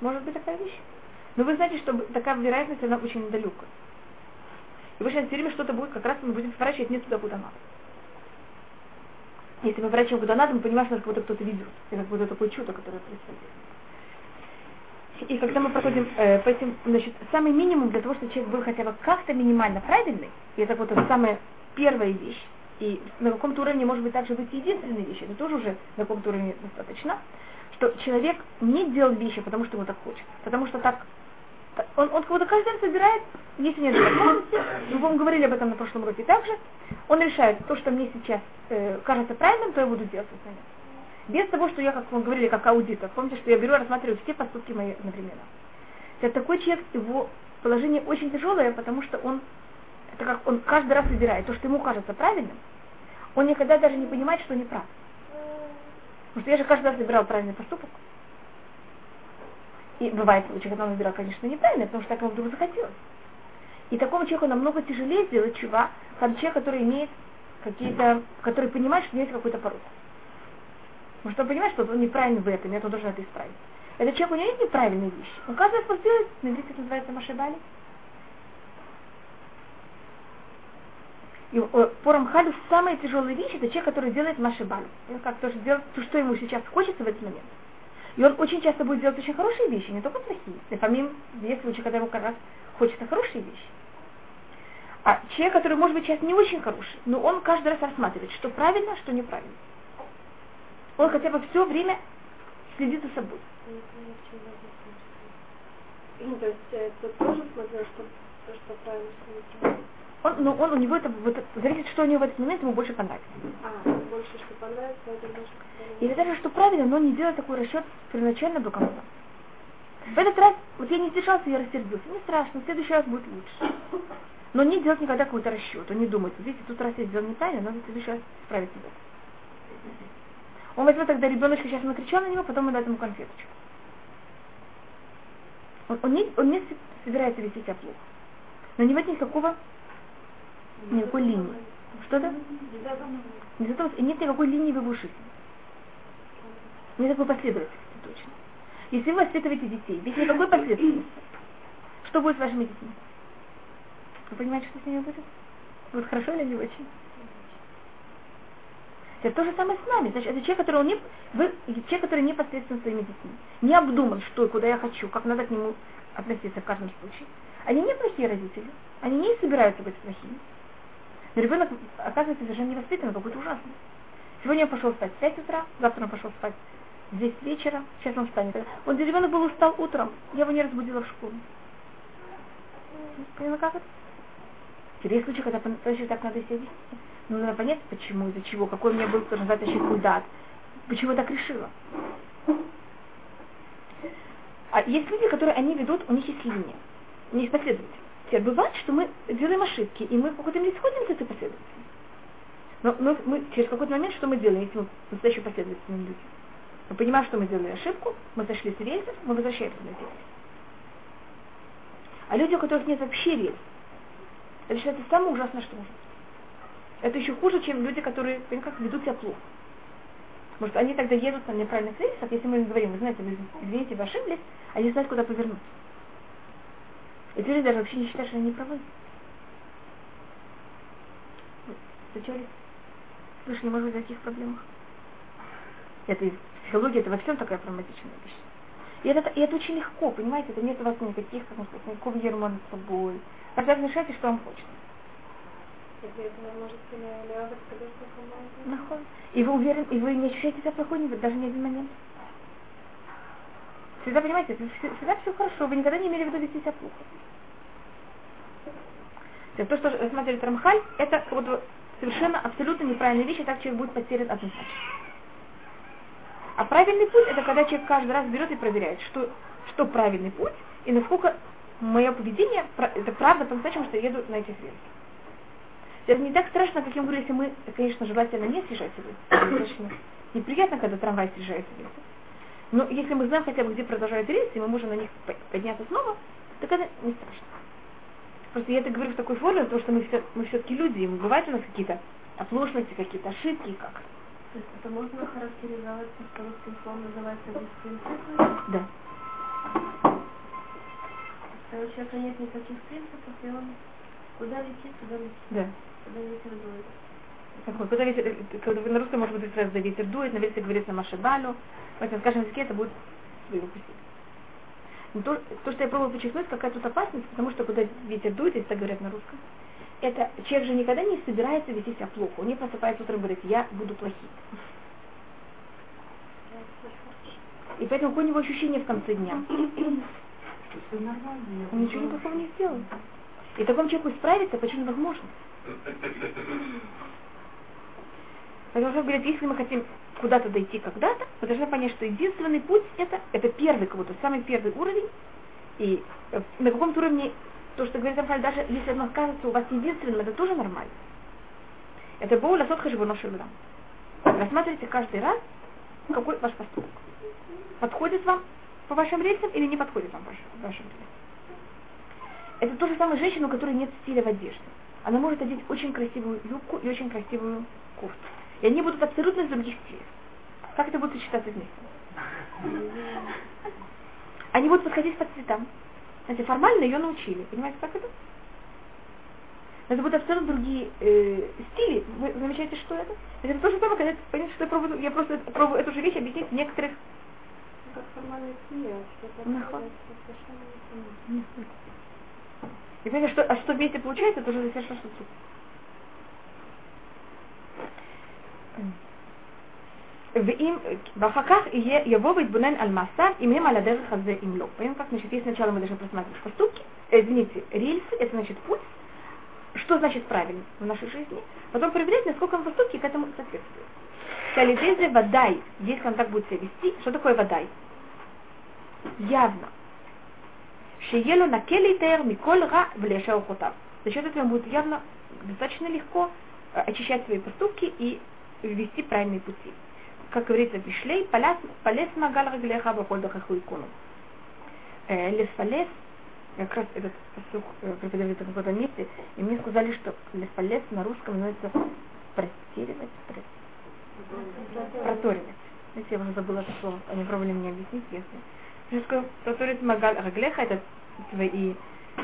Может быть такая вещь? Но вы знаете, что такая вероятность, она очень далека. И вы сейчас все время что-то будет, как раз мы будем сворачивать не туда, куда надо. Если мы врачим куда надо, мы понимаем, что нас как будто кто-то ведет. И как будто такое чудо, которое происходит. И когда мы проходим э, по этим, значит, самый минимум для того, чтобы человек был хотя бы как-то минимально правильный, и это вот это самая первая вещь, и на каком-то уровне может быть также быть единственной вещью, это тоже уже на каком-то уровне достаточно, что человек не делает вещи, потому что ему так хочется, потому что так он, он как будто каждый день собирает, если нет возможности, мы вам говорили об этом на прошлом уроке также, он решает, то, что мне сейчас э, кажется правильным, то я буду делать момент. Без того, что я, как мы говорили, как аудитор. Помните, что я беру и рассматриваю все поступки мои одновременно. Это такой человек, его положение очень тяжелое, потому что он, это как он каждый раз выбирает то, что ему кажется правильным, он никогда даже не понимает, что не прав. Потому что я же каждый раз выбирал правильный поступок. И бывает случаи, когда он выбирал, конечно, неправильно, потому что так ему вдруг захотелось. И такому человеку намного тяжелее сделать чува, чем человек, который имеет какие-то, который понимает, что есть какой-то порог. Потому что он понимает, что он неправильно в этом, и он должен это исправить. Этот человек, у него есть неправильные вещи. Он каждый раз делает, на иврите это называется машибали. И э, по Рамхалю самая тяжелая вещь это человек, который делает машибали. Он как тоже делает то, что ему сейчас хочется в этот момент. И он очень часто будет делать очень хорошие вещи, не только плохие. И помимо есть случаи, когда ему как раз хочется хорошие вещи. А человек, который может быть сейчас не очень хороший, но он каждый раз рассматривает, что правильно, что неправильно. Он хотя бы все время следит за собой. Ну, то есть это тоже смотрел, что, что правильно, что неправильно. Он, ну, он, у него это, вот, зависит, что у него в этот момент ему больше понравится. А, больше, что понравится, это больше Или даже, что правильно, но не делать такой расчет первоначально до конца. В этот раз, вот я не сдержался, я рассердился. Не страшно, в следующий раз будет лучше. Но не делать никогда какой-то расчет. Он не думает, видите, тут раз я сделал неправильно, надо в следующий раз исправить себя. Он возьмет тогда ребеночка, сейчас накричал на него, потом он даст ему конфеточку. Он, он, не, он не собирается вести себя плохо. Но не нет никакого, никакой линии. Что-то? И нет никакой линии в его жизни. Нет такой последовательности точно. Если вы воспитываете детей, без никакой последовательности, что будет с вашими детьми? Вы понимаете, что с ними будет? Будет хорошо или не очень? Это то же самое с нами. Значит, это человек, который он не, вы, человек, который непосредственно своими детьми. Не обдуман, что и куда я хочу, как надо к нему относиться в каждом случае. Они не плохие родители. Они не собираются быть плохими. Но ребенок оказывается совершенно невоспитанным, какой-то ужасный. Сегодня он пошел спать в 5 утра, завтра он пошел спать в 10 вечера, сейчас он встанет. Он ребенок был устал утром, я его не разбудила в школу. Поняла, как это? Теперь есть случаи, когда точно так надо вести. Ну, надо понять, почему, из-за чего, какой у меня был, кто называется, щекудат. Почему я так решила. А есть люди, которые они ведут, у них есть линия, у них есть последовательность. Теперь бывает, что мы делаем ошибки, и мы в какой-то мере сходим с этой последовательностью. Но, но мы через какой-то момент что мы делаем, если мы настоящие последовательные люди? Мы понимаем, что мы сделали ошибку, мы сошли с рельсов, мы возвращаемся на рельсы. А люди, у которых нет вообще рельс, это считается самое ужасное, что может. Это еще хуже, чем люди, которые как ведут себя плохо. Может, они тогда едут на неправильных рельсах, если мы им говорим, вы знаете, вы извините, вы ошиблись, они знают, куда повернуть. Эти люди даже вообще не считают, что они правы. Встречались? Слышали, может быть, о таких проблемах? Это из психологии, это во всем такая травматичная вещь. И это, и это очень легко, понимаете, это нет у вас никаких, как можно сказать, никакого ерма над собой. Тогда решайте, что вам хочется. И вы уверены, и вы не ощущаете себя плохой даже ни один момент. Всегда понимаете, всегда все хорошо, вы никогда не имели в виду вести себя плохо. То, что рассматривает Рамхаль, это вот совершенно абсолютно неправильная вещь, и так человек будет потерян однозначно. А правильный путь это когда человек каждый раз берет и проверяет, что, что правильный путь, и насколько мое поведение, это правда по-настоящему, что я еду на этих рельсах. Это не так страшно, как я говорю, если мы, конечно, желательно не съезжать с неприятно, когда трамвай съезжает с рельсов. Но если мы знаем хотя бы, где продолжают рельсы, и мы можем на них подняться снова, так это не страшно. Просто я это говорю в такой форме, потому что мы, все, мы все-таки люди, и бывают у нас какие-то оплошности, какие-то ошибки, как. То есть это можно характеризовать, что русским словом называется беспринципным? Да. Когда у человека нет никаких принципов, и он куда летит, туда летит. Да. Куда ветер дует. Куда ветер, когда на русском может быть сразу ветер дует, на ветер говорится машабалю. В этом скажем языке это будет выпустить. То, то, что я пробую подчеркнуть, какая тут опасность, потому что куда ветер дует, если так говорят на русском, это человек же никогда не собирается вести себя плохо. Он не просыпается утром и говорит, я буду плохим. И поэтому какое у него ощущение в конце дня? Он ничего не плохого не сделал. И такому человеку исправиться почти невозможно. Поэтому Раф говорит, если мы хотим куда-то дойти когда-то, мы должны понять, что единственный путь это, это первый как будто, самый первый уровень. И э, на каком-то уровне то, что говорит Рафаэль, даже если оно кажется у вас единственным, это тоже нормально. Это было ласот хашбоно шельдам. Рассматривайте каждый раз, какой ваш поступок. Подходит вам по вашим рельсам или не подходит вам по вашим рельсам. Это то же самое женщина, у которой нет стиля в одежде. Она может одеть очень красивую юбку и очень красивую кофту. И они будут абсолютно из других стилей. Как это будет сочетаться вместе? Они будут подходить по цветам. Знаете, формально ее научили. Понимаете, как это? Но это будут абсолютно другие э, стили. Вы замечаете, что это? Это то же самое, когда понимаете, что я пробую, я просто пробую эту же вещь объяснить в некоторых... Как формальная семья, что-то Нахуй. совершенно не И понимаете, что, а что вместе получается, это уже совершенно что-то ואם, ואחר כך יהיה, יבוא ויתבונן על מעשיו, אם הם על הדרך הזה, אם לא. Понимаем, как, значит, если сначала мы должны просматривать поступки, э, извините, рельсы, это значит путь, что значит правильно в нашей жизни, потом проверять, насколько поступки к этому соответствуют. Калидезе водай, если он так будет себя вести, что такое водай? Явно. Шиелу на келитер миколь ра влеша ухотав. За счет этого будет явно достаточно легко э, очищать свои поступки и вести правильные пути. Как говорится в Бишлей, полез магал раглеха бахольдахаху икону. Э, лесфалес, как раз этот посух э, преподавали в каком-то месте, и мне сказали, что лесфалес на русском называется простеривать, проторивать. Знаете, я уже забыла это слово, они пробовали мне объяснить, если. Я сказала, проторивать магаль раглеха, это твои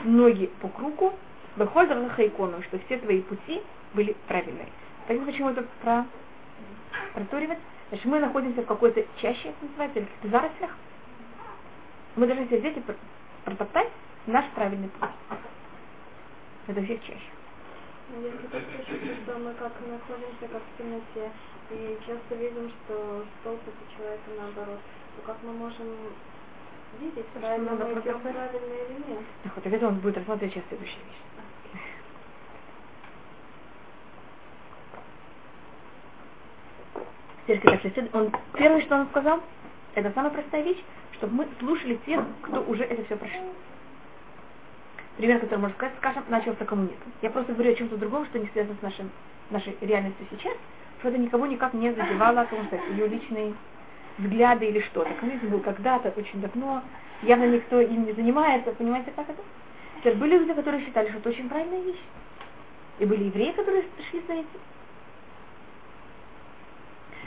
ноги по кругу, бахольдахаху икону, что все твои пути были правильные. Понимаете, почему это про проторивать? Значит, мы находимся в какой-то чаще, это называется, или в каких-то зарослях. Мы должны себя взять и протоптать наш правильный путь. Это всех чаще. Если так слышите, что мы как находимся как в темноте, и часто видим, что столб это человека наоборот, то как мы можем видеть, правильно надо мы идем протоптать? правильно или нет? Так вот, это он будет рассматривать сейчас следующую вещь. Он, первое, что он сказал, это самая простая вещь, чтобы мы слушали тех, кто уже это все прошел. Пример, который можно сказать, скажем, начался коммунизм. Я просто говорю о чем-то другом, что не связано с нашим, нашей реальностью сейчас, что это никого никак не задевало, потому что ее личные взгляды или что-то. Коммунизм был когда-то, очень давно, явно никто им не занимается, понимаете, как это? Теперь были люди, которые считали, что это очень правильная вещь. И были евреи, которые шли за этим.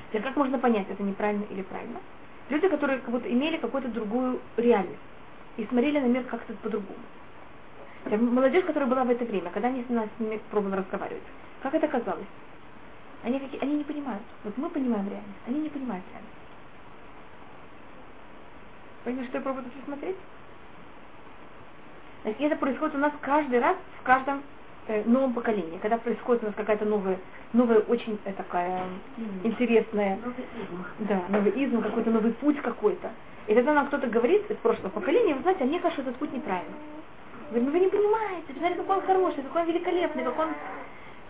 Теперь как можно понять, это неправильно или правильно? Люди, которые как будто имели какую-то другую реальность и смотрели на мир как-то по-другому. Молодежь, которая была в это время, когда они с нас с ними пробовали разговаривать, как это казалось? Они, они не понимают. Вот мы понимаем реальность, они не понимают реальность. Понимаете, что я пробую тут смотреть? Значит, это происходит у нас каждый раз в каждом э, новом поколении, когда происходит у нас какая-то новая, новая очень э, такая интересная, да, новый изм, какой-то новый путь какой-то. И тогда нам кто-то говорит из прошлого поколения, вы знаете, а мне кажется, этот путь неправильный. Говорит, ну вы не понимаете, смотрите, какой он хороший, какой он великолепный, как он,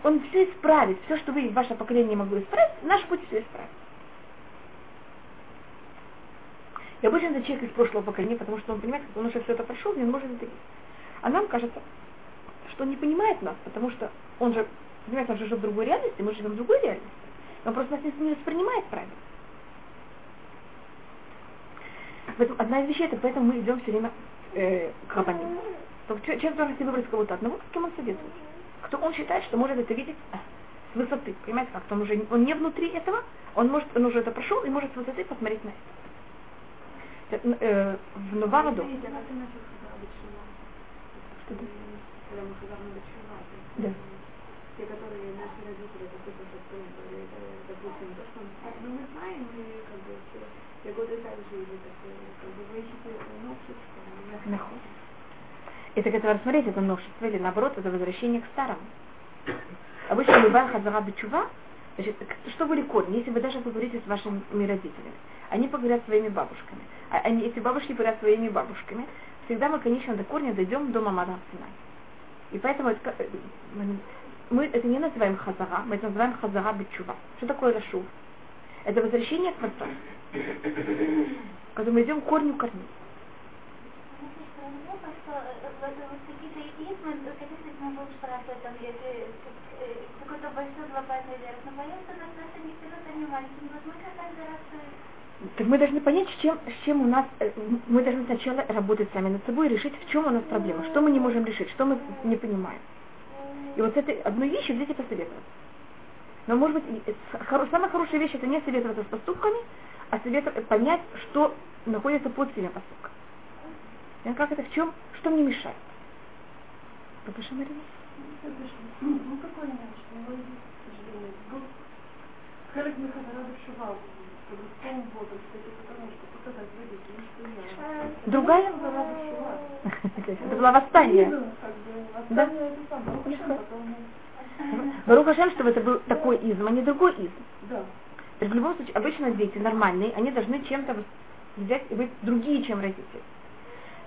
он все исправит, все, что вы, ваше поколение могло исправить, наш путь все исправит. И обычно это человек из прошлого поколения, потому что он понимает, что он уже все это прошел, он может это. А нам кажется, что он не понимает нас, потому что он же, понимаете, он же живет в другой реальности, мы живем в другой реальности. Он просто нас не воспринимает правильно. Поэтому одна из вещей, это поэтому мы идем все время э, к рабаним. Человек должен себе выбрать кого-то одного, с кем он советует. Кто он считает, что может это видеть а, с высоты. Понимаете, как он уже он не внутри этого, он может, он уже это прошел и может с высоты посмотреть на это. Э, э, в Что когда мы есть, Да. те, которые наши родители, допустим, это, допустим, то, что ну, мы знаем, мы как бы все, годы так жили, так, э, как бы вы ищете новшество, Нахуй. И так это рассмотреть, это новшество, или наоборот, это возвращение к старому. Обычно любая хазара бечува, Значит, что были корни? Если вы даже поговорите с вашими родителями, они поговорят своими бабушками. А они, эти бабушки поговорят своими бабушками, всегда мы, конечно, до корня дойдем до Мамада Синай. И поэтому это, э, мы это не называем хазара, мы это называем хазара битчува. Что такое рашув? Это возвращение к Творцу. Когда мы идем к корню корней. какой-то большой глобальный верх, но боятся нас наши не вперед, они маленькие. Возможно, каждый раз так мы должны понять, с чем, с чем у нас, э, мы должны сначала работать сами над собой и решить, в чем у нас проблема, что мы не можем решить, что мы не понимаем. И вот с этой одной вещью взять и посоветоваться. Но может быть, самая хорошая вещь это не советоваться с поступками, а советовать, понять, что находится под этими поступками. Как это в чем, что мне мешает. Попиши, Марина. Ну, какой иначе? Ну, к сожалению, Другая? Это было восстание. Да? Барух Хашем, чтобы это был такой изм, а не другой изм. Да. В любом случае, обычно дети нормальные, они должны чем-то взять и быть другие, чем родители.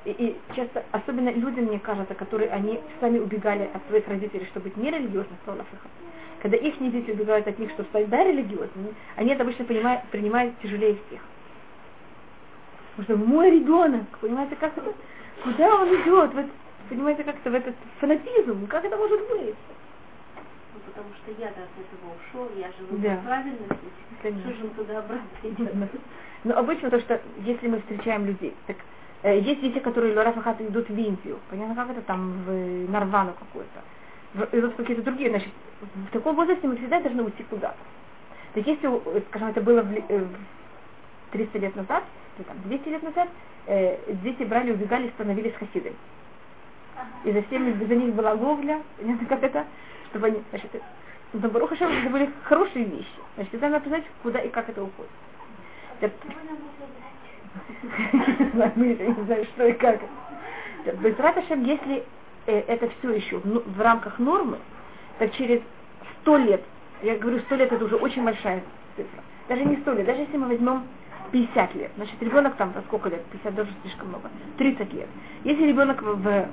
И, и часто, особенно люди, мне кажется, которые они сами убегали от своих родителей, чтобы быть нерелигиозных, когда их дети убегают от них, чтобы стать да, религиозными, они это обычно понимают, принимают тяжелее всех. Потому что мой ребенок, понимаете, как это, куда он идет, в понимаете, как-то в этот фанатизм, как это может быть? Ну, потому что я от этого ушел, я живу да. по правильности, Конечно. что же туда обратно идет? Но обычно то, что если мы встречаем людей, так Э, есть дети, которые Лорафахат идут в Индию. Понятно, как это там, в Нарвану какую-то. Идут какие-то другие. Значит, в таком возрасте мы всегда должны уйти куда-то. Так если, э, скажем, это было в, 300 э, лет назад, или там 200 лет назад, э, дети брали, убегали становились хасидами. И за всеми, за них была ловля, понятно, как это, чтобы они, значит, но Баруха это были хорошие вещи. Значит, всегда надо знать, куда и как это уходит. Мы не знаем, что и как. Безраташем, если э, это все еще в рамках нормы, так через сто лет, я говорю, сто лет это уже очень большая цифра. Даже не сто лет, даже если мы возьмем 50 лет, значит ребенок там, сколько лет, 50 даже слишком много, 30 лет. Если ребенок в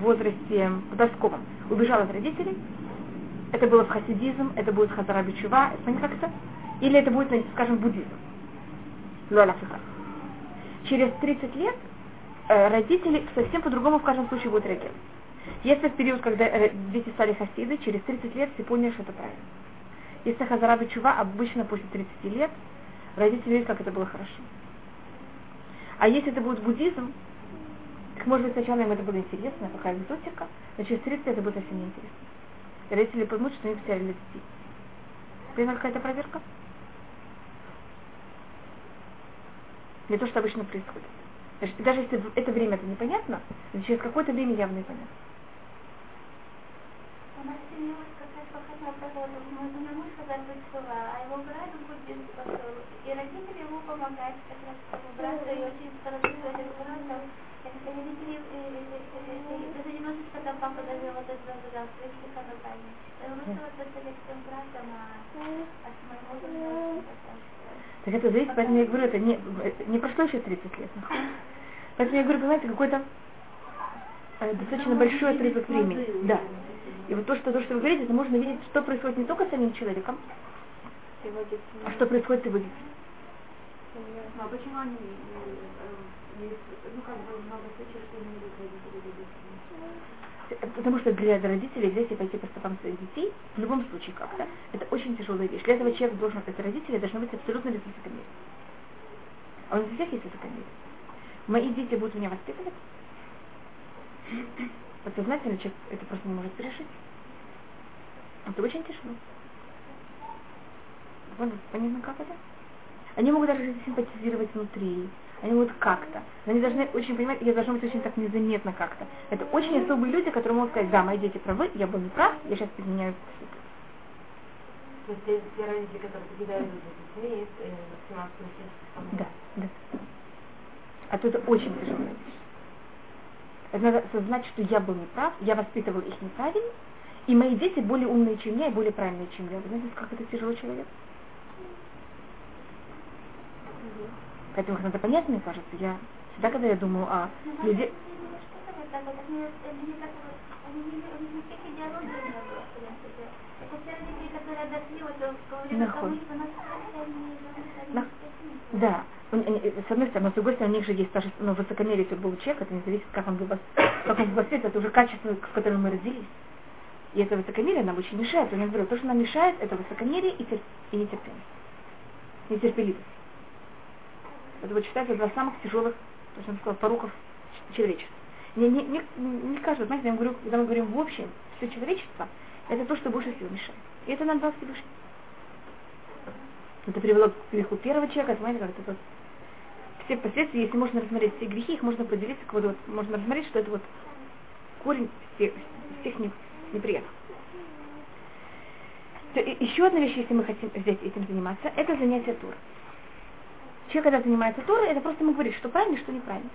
возрасте подростковом убежал от родителей, это было в хасидизм, это будет хазарабичува, как это? Или это будет, скажем, буддизм. Луаляфиха через 30 лет э, родители совсем по-другому в каждом случае будут реагировать. Если в период, когда э, дети стали хасиды, через 30 лет все поняли, что это правильно. Если хазараба чува, обычно после 30 лет родители видят, как это было хорошо. А если это будет буддизм, так может быть сначала им это было интересно, какая экзотика, но через 30 лет это будет совсем неинтересно. И родители поймут, что они потеряли детей. Примерно какая-то проверка? Не то, что обычно происходит. Даже, если это время это непонятно, но через какое-то время явно и понятно. Семья сказать, походила погода, мой муж сказать была, а его брат будет и родители ему помогают, как раз брат и очень стараются этим братом. Родители, даже немножечко там папа даже вот это этим братом, а с мужем так это зависит, поэтому я говорю, это не, не прошло еще 30 лет. Поэтому я говорю, понимаете, какой-то э, достаточно большой отрезок времени. Да. И вот то, что, то, что вы говорите, это можно видеть, что происходит не только с самим человеком, а что происходит с его детьми. А почему они, э, ну как бы много случаев, что не родители Потому что для родителей взять и пойти по стопам своих детей, в любом случае как-то, это очень тяжелая вещь. Для этого человек должен, это родители должны быть абсолютно без высокомерия. А у нас у всех есть высокомерие. Мои дети будут меня воспитывать. Подсознательно человек это просто не может пережить. Это очень тяжело. Понятно, как это? Они могут даже симпатизировать внутри, они могут как-то. Но они должны очень понимать, я должна быть очень так незаметно как-то. Это очень особые люди, которые могут сказать, да, мои дети правы, я был неправ, я сейчас есть те, те родители, которые покидают за детьми, есть э, максимально Да, да. А то это очень вещь. Это надо осознать, что я был неправ, я воспитывал их неправильно, И мои дети более умные, чем я, и более правильные, чем я. Вы знаете, как это тяжело человек? Поэтому их надо понять, мне кажется. Я всегда, когда я думаю о Ну, людей... Да. Они- С одной стороны, с другой стороны, у них же есть даже ну, высокомерие, был человек, это не зависит, как он как он воспитан, это уже качество, с которым мы родились. И это высокомерие нам очень мешает. Я говорю, то, что нам мешает, это высокомерие и, тер- и нетерпимость. Нетерпеливость. Это вот считается два самых тяжелых, то, что пороков человечества. Не, не, не, не каждый, знаете, я говорю, когда мы говорим в общем, все человечество, это то, что больше всего мешает. И это нам дал Всевышний. Это привело к греху первого человека, понимаете, как это все последствия, если можно рассмотреть все грехи, их можно поделить, как вот, можно рассмотреть, что это вот корень всех, всех не- неприятных. То и- Еще одна вещь, если мы хотим взять этим заниматься, это занятие Торы. Человек, когда занимается Торой, это просто ему говорит, что правильно, что неправильно.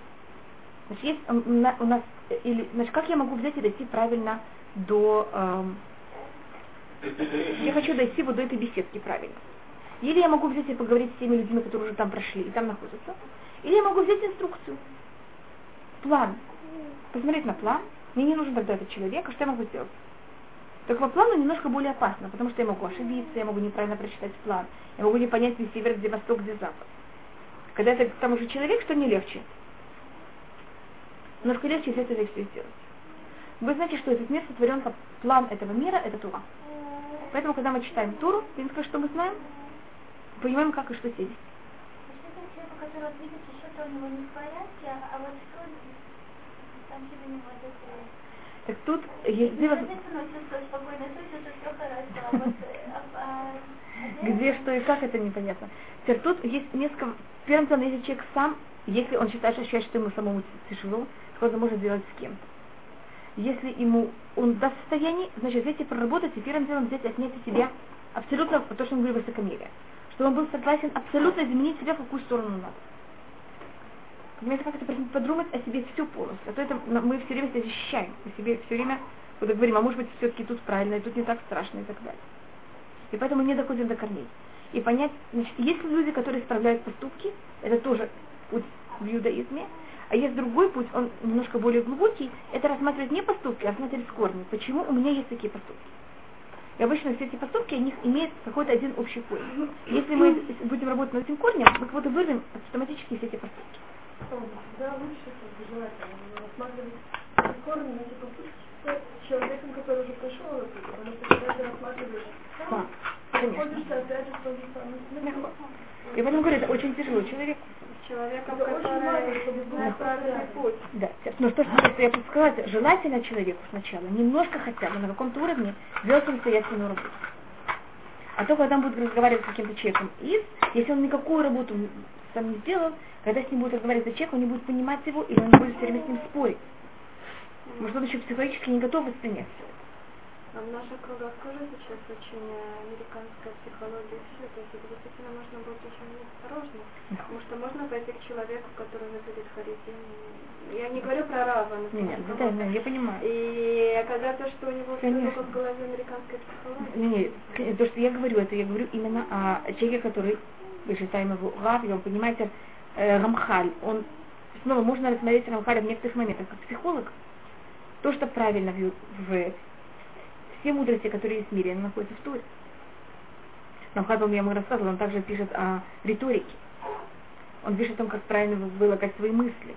Значит, есть у нас, или, значит, как я могу взять и дойти правильно до... эм, я хочу дойти вот до этой беседки правильно. Или я могу взять и поговорить с теми людьми, которые уже там прошли и там находятся. Или я могу взять инструкцию. План. Посмотреть на план. Мне не нужен тогда этот человек, а что я могу сделать? Только по плану немножко более опасно, потому что я могу ошибиться, я могу неправильно прочитать план, я могу не понять, где север, где восток, где запад. Когда это к тому же человек, что не легче? Немножко легче взять это все сделать. Вы знаете, что этот мир сотворен как план этого мира, это Тура. Поэтому, когда мы читаем Туру, единственное, что мы знаем, понимаем, как и что у у это... Так тут есть а- а- а где, что и как, это непонятно. Теперь тут есть несколько... Первым делом, если человек сам, если он считает, что ощущает, что ему самому тяжело, то он может делать с кем-то. Если ему он даст состояние, значит, взять и проработать, и первым делом взять отнять от себя абсолютно то, что он говорит, высокомерие. Что он был согласен абсолютно изменить себя, в какую сторону надо. Понимаете, как это подумать о себе всю полностью. А то это мы все время защищаем. Мы себе все время вот говорим, а может быть все-таки тут правильно, и тут не так страшно и так далее. И поэтому не доходим до корней. И понять, значит, есть люди, которые исправляют поступки, это тоже путь в иудаизме, а есть другой путь, он немножко более глубокий, это рассматривать не поступки, а рассматривать корни. Почему у меня есть такие поступки? И обычно все эти поступки, у них имеют какой-то один общий корень. Если мы будем работать над этим корнем, мы как будто вырвем автоматически все эти поступки. Да, лучше желательно рассматривать корни эти поступки с человеком, который уже пришел оттуда, потому что когда ты рассматриваешь Да, сам, конечно. находишься опять же в том же самом. И поэтому говорю, это очень тяжело человеку. Человеком, который путь. Да. Но что, что я сказать, желательно человеку сначала немножко хотя бы на каком-то уровне сделать самостоятельную работу. А то, когда он будет разговаривать с каким-то человеком из, если он никакую работу сам не сделал, когда с ним будет разговаривать этот человек, он не будет понимать его, или он не будет все время с ним спорить. Может, он еще психологически не готов воспринять все. А в наших кругах тоже сейчас очень э, американская психология все, то есть это действительно нужно быть очень осторожным, потому что можно пойти к человеку, который наберет харизм. Я не говорю про раба, например, да, да, я понимаю. И оказаться, что у него все Конечно. только в голове американской психологии. Не, не, к- то, что я говорю, это я говорю именно о человеке, который, мы считаем его Рав, и он, понимаете, э, Рамхаль, он, снова можно рассмотреть Рамхаля в некоторых моментах как психолог. То, что правильно в, в все мудрости, которые есть в мире, они находятся в Торе. По-моему, я ему рассказывала, он также пишет о риторике. Он пишет о том, как правильно вылагать свои мысли.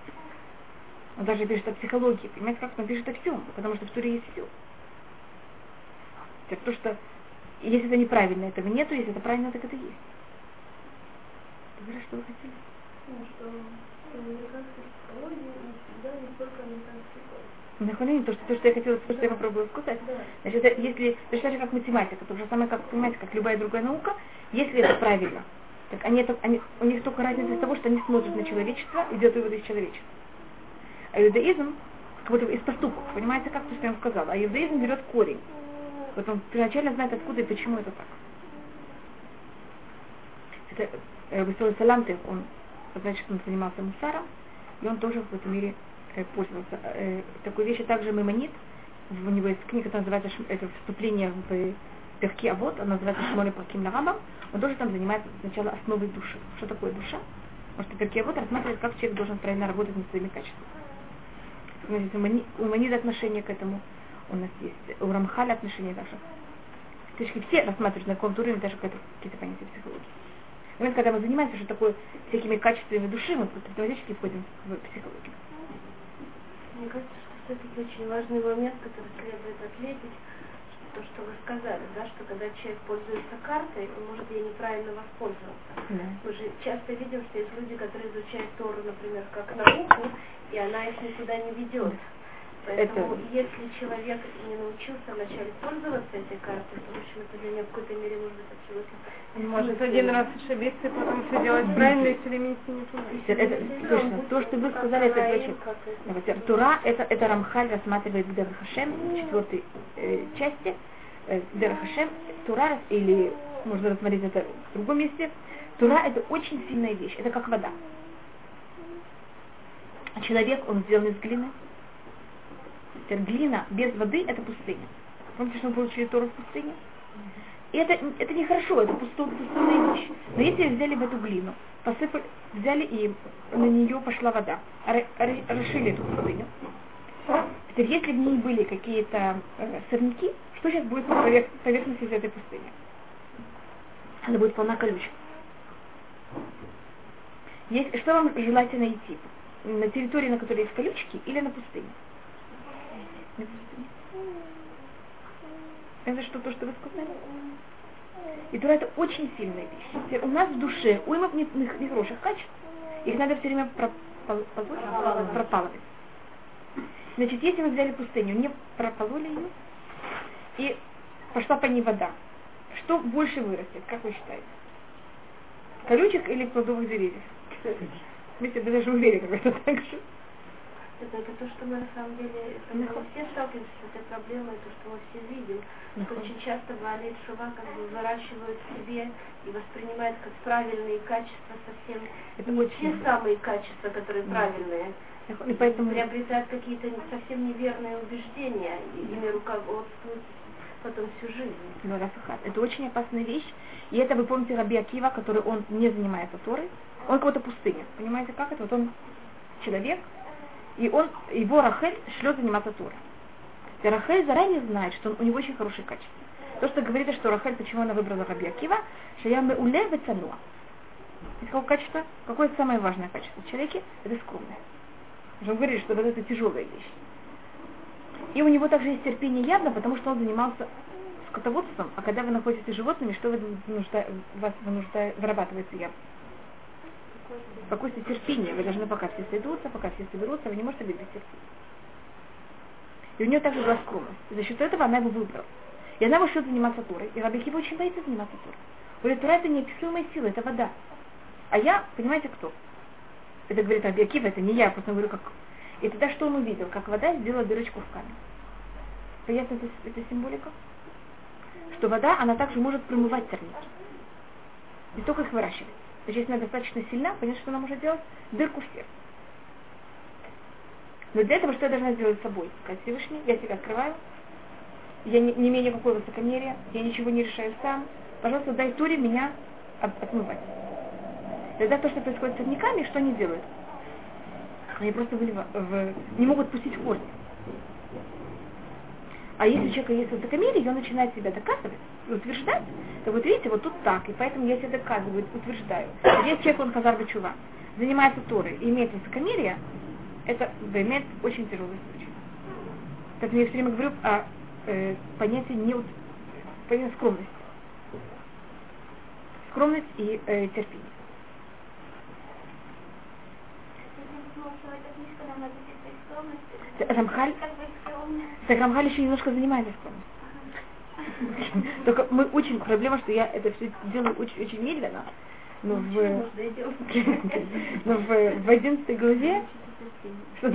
Он даже пишет о психологии. Понимаете, как он пишет о всем, потому что в Туре есть все. То, что если это неправильно, этого нету, если это правильно, так это есть. Ты что вы хотели? Ну, что психологии не только. Нахуй то, что, то, что я хотела, то, что я попробую сказать. Значит, если, точно так же, как математика, то же самое, как, понимаете, как любая другая наука, если это правильно, так они, это, они, у них только разница из того, что они смотрят на человечество и делают выводы из человечества. А иудаизм, как будто из поступков, понимаете, как то, что я вам сказала, а иудаизм берет корень. Вот он первоначально знает, откуда и почему это так. Это э, Саламты, он, значит, он занимался мусаром, и он тоже в этом мире пользовался. Э, такой вещи также мемонит, у него есть книга, которая называется это вступление в Перки, а вот она называется Шмоли Парким Нараба. Он тоже там занимается сначала основой души. Что такое душа? Потому что Перки, а вот рассматривает, как человек должен правильно работать над своими качествами. У нас есть у Мани- у Манида отношение к этому, у нас есть у Рамхаля отношение также. То есть все рассматривают на каком-то уровне даже какие-то понятия психологии. Вот когда мы занимаемся что такое всякими качествами души, мы просто автоматически входим в психологию. Мне кажется, что все-таки очень важный момент, который следует отметить, то, что вы сказали, да, что когда человек пользуется картой, он может ей неправильно воспользоваться. Да. Мы же часто видим, что есть люди, которые изучают Тору, например, как науку, и она их никуда не ведет. Поэтому, если человек не научился вначале пользоваться этой картой, то, в общем, это для него в какой-то мере может быть абсолютно Он может один раз ошибиться, и потом все делать правильно, и все время идти не туда. Это, это точно. То, что вы сказали, это очень... Давайте, Тура, это, это Рамхаль рассматривает в Дерхашем, в четвертой э, части. Э, Дерхашем, Тура, или можно рассмотреть это в другом месте. Тура это очень сильная вещь, это как вода. Человек, он сделан из глины. Глина без воды это пустыня. Помните, что мы получили Тору в пустыне? И это, это нехорошо, это пусто, пустынная вещь. Но если взяли в эту глину, посыпали, взяли и на нее пошла вода, ра- ра- расшили эту пустыню. Теперь, если в ней были какие-то э, сорняки, что сейчас будет на поверх- поверхности этой пустыни? Она будет полна колючек. Есть, что вам желательно идти? На территории, на которой есть колючки, или на пустыне? Это что, то, что вы сказали? И Тура это очень сильная вещь. Теперь у нас в душе уйма не- не- нехороших качеств, их надо все время пропалывать. Значит, если вы взяли пустыню, не пропололи ее, и пошла по ней вода, что больше вырастет, как вы считаете? Колючек или плодовых деревьев? Вместе даже уверены в этом так же. Это, это то, что мы на самом деле, это мы все сталкиваемся с этой проблемой, то, что мы все видим. Что очень часто и Шува как бы выращивают в себе и воспринимают как правильные качества совсем Это не очень те самые качества, которые правильные. И поэтому Приобретают какие-то совсем неверные убеждения, и ими руководствуют потом всю жизнь. Ну. Это очень опасная вещь. И это вы помните Раби Акива, который он не занимается Торой. Он какой-то пустыня. Понимаете, как это? Вот он человек, и он, его Рахель шлет заниматься Торой. И Рахель заранее знает, что он, у него очень хорошие качества. То, что говорится, что Рахель, почему она выбрала Раби Акива, что я мы уле вецануа. Из какого качества? Какое самое важное качество в человеке? Это скромность. Уже мы говорили, что это тяжелая вещь. И у него также есть терпение явно, потому что он занимался скотоводством, а когда вы находитесь с животными, что вы нужда, вас вынужда, вырабатывается явно? Спокойствие, терпение. Вы должны, пока все сойдутся, пока все соберутся, вы не можете быть терпения. И у нее также была скромность. И за счет этого она его выбрала. И она вышла заниматься Турой. И Раби Акива очень боится заниматься Турой. Говорит, Тура это неописуемая сила, это вода. А я, понимаете, кто? Это говорит Раби Акива, это не я, я просто говорю, как... И тогда что он увидел? Как вода сделала дырочку в камень. Понятно эта, эта символика? Что вода, она также может промывать сорняки. Не только их выращивать. Есть, если она достаточно сильна, понятно, что она может делать? Дырку в сердце. Но для этого что я должна сделать с собой? Сказать Всевышний, я себя открываю, я не, не имею никакого высокомерия, я ничего не решаю сам. Пожалуйста, дай Туре меня от- отмывать. Тогда то, что происходит с сорняками, что они делают? Они просто вылива- в, не могут пустить корни. А если у человека есть высокомерие, и он начинает себя доказывать утверждать, то вот видите, вот тут так, и поэтому я себя доказываю, утверждаю. Если человек, он хазар чува, занимается Торой и имеет высокомерие, это имеет очень тяжелый случай. Так я все время говорю о э, понятии не понятии скромности. Скромность и э, терпение. Рамхаль, так Рамхаль еще немножко занимается. Только мы учим, проблема, что я это все делаю очень, очень медленно. Но в, но в, в 11 главе что в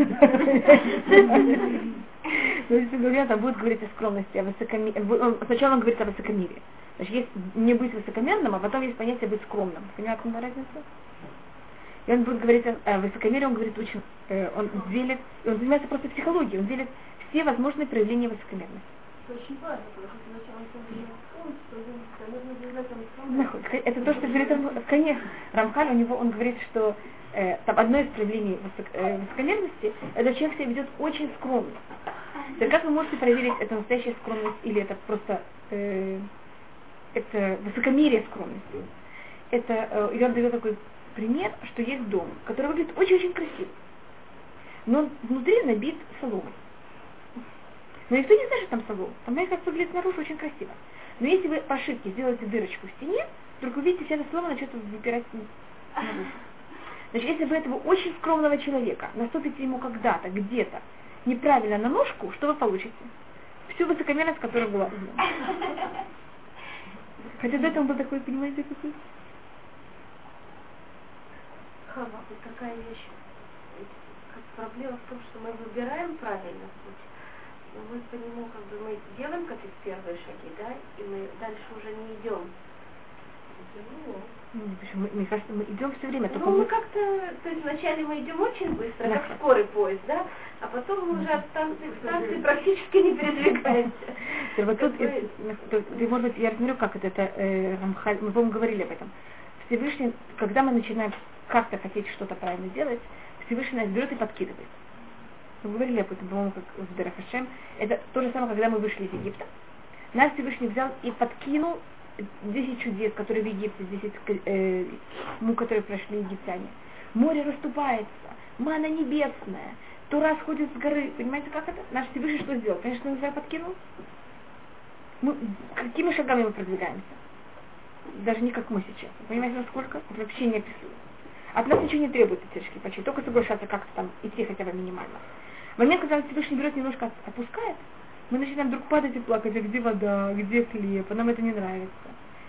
11 главе там будет говорить о скромности, о высокомерии. Сначала он говорит о высокомерии. Значит, есть не быть высокомерным, а потом есть понятие быть скромным. Понятна разница? И он будет говорить о, о высокомерии, он говорит очень, э, он делит, он занимается просто психологией, он делит все возможные проявления высокомерности. Это то, что говорит конечно, Рамхаль, у него он говорит, что э, там одно из проявлений высок, э, высокомерности, это человек себя ведет очень скромно. Так как вы можете проверить, это настоящая скромность или это просто э, это высокомерие скромности? Это, э, он дает такой пример, что есть дом, который выглядит очень-очень красиво, но он внутри набит соломой. Но никто не знает, что там солома. Там, как выглядит снаружи очень красиво. Но если вы по ошибке сделаете дырочку в стене, вдруг увидите, вся эта солома начнет выпирать наружу. Значит, если вы этого очень скромного человека наступите ему когда-то, где-то, неправильно на ножку, что вы получите? Всю высокомерность, которая была. Хотя до этого он был такой, понимаете, какой? Хава, вот такая вещь. Проблема в том, что мы выбираем правильно путь, мы по нему как бы мы делаем как то первые шаги, да, и мы дальше уже не идем. Ну, мы, мне кажется, мы идем все время. Ну, мы как-то, то есть вначале мы идем очень быстро, да. как скорый поезд, да, а потом мы уже от станции к станции практически не передвигаемся. Вот тут, может быть, я рассмотрю, как это, это Рамхаль, мы, по-моему, говорили об этом. Всевышний, когда мы начинаем как-то хотеть что-то правильно делать, Всевышний нас берет и подкидывает. Мы говорили об этом, по-моему, как в Дарахашем. Это то же самое, когда мы вышли из Египта. Нас Всевышний взял и подкинул 10 чудес, которые в Египте, 10 э, мук, которые прошли египтяне. Море расступается, мана небесная, Тура сходит с горы. Понимаете, как это? Наш Всевышний что сделал? Конечно, он себя подкинул. Мы, какими шагами мы продвигаемся? Даже не как мы сейчас. Понимаете, насколько? Это вообще не описывается. От нас ничего не требуется тяжкий почти, только соглашаться как-то там идти хотя бы минимально. В момент, когда Всевышний берет немножко опускает, мы начинаем вдруг падать и плакать, а где вода, где хлеб, а нам это не нравится.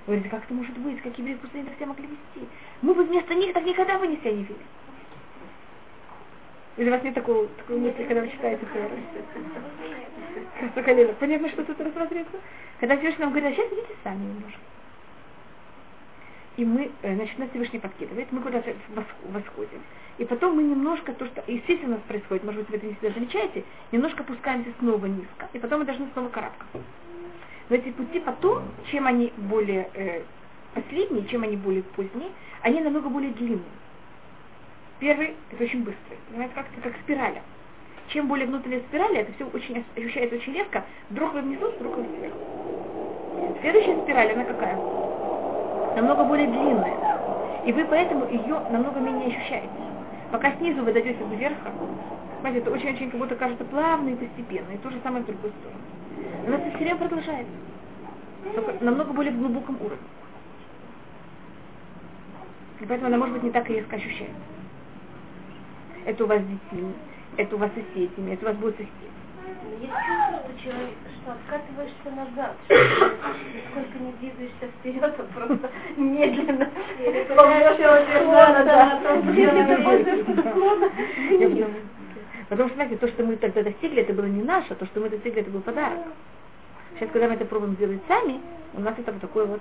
Вы говорите, как это может быть, как евреи пустыни так себя могли вести? Мы бы вместо них так никогда бы не себя не вели. Или у вас нет такого, такой мысли, когда вы читаете Тору? Понятно, что тут рассматривается? Когда Всевышний нам говорит, а сейчас идите сами немножко и мы, э, значит, нас Всевышний подкидывает, мы куда-то восходим. И потом мы немножко, то, что естественно у нас происходит, может быть, вы это не всегда замечаете, немножко опускаемся снова низко, и потом мы должны снова карабкаться. Но эти пути потом, чем они более э, последние, чем они более поздние, они намного более длинные. Первый – это очень быстрый, понимаете, как это как спираля. Чем более внутренняя спираль, это все очень ощущается очень резко, вдруг вы внизу, вдруг вы вверху. Следующая спираль, она какая? Намного более длинная. И вы поэтому ее намного менее ощущаете. Пока снизу вы дойдете до верха, знаете, это очень-очень как будто кажется плавно и постепенно. И то же самое в другую сторону. Но это все время продолжается. Только намного более глубоком уровне. И поэтому она может быть не так резко ощущается. Это у вас с детьми, это у вас с соседями, это у вас будет соседи. Есть чувство, что откатываешься назад, сколько не двигаешься вперед, а просто медленно Потому что, знаете, то, что мы тогда достигли, это было не наше, то, что мы достигли, это был подарок. Сейчас, когда мы это пробуем сделать сами, у нас это вот такое вот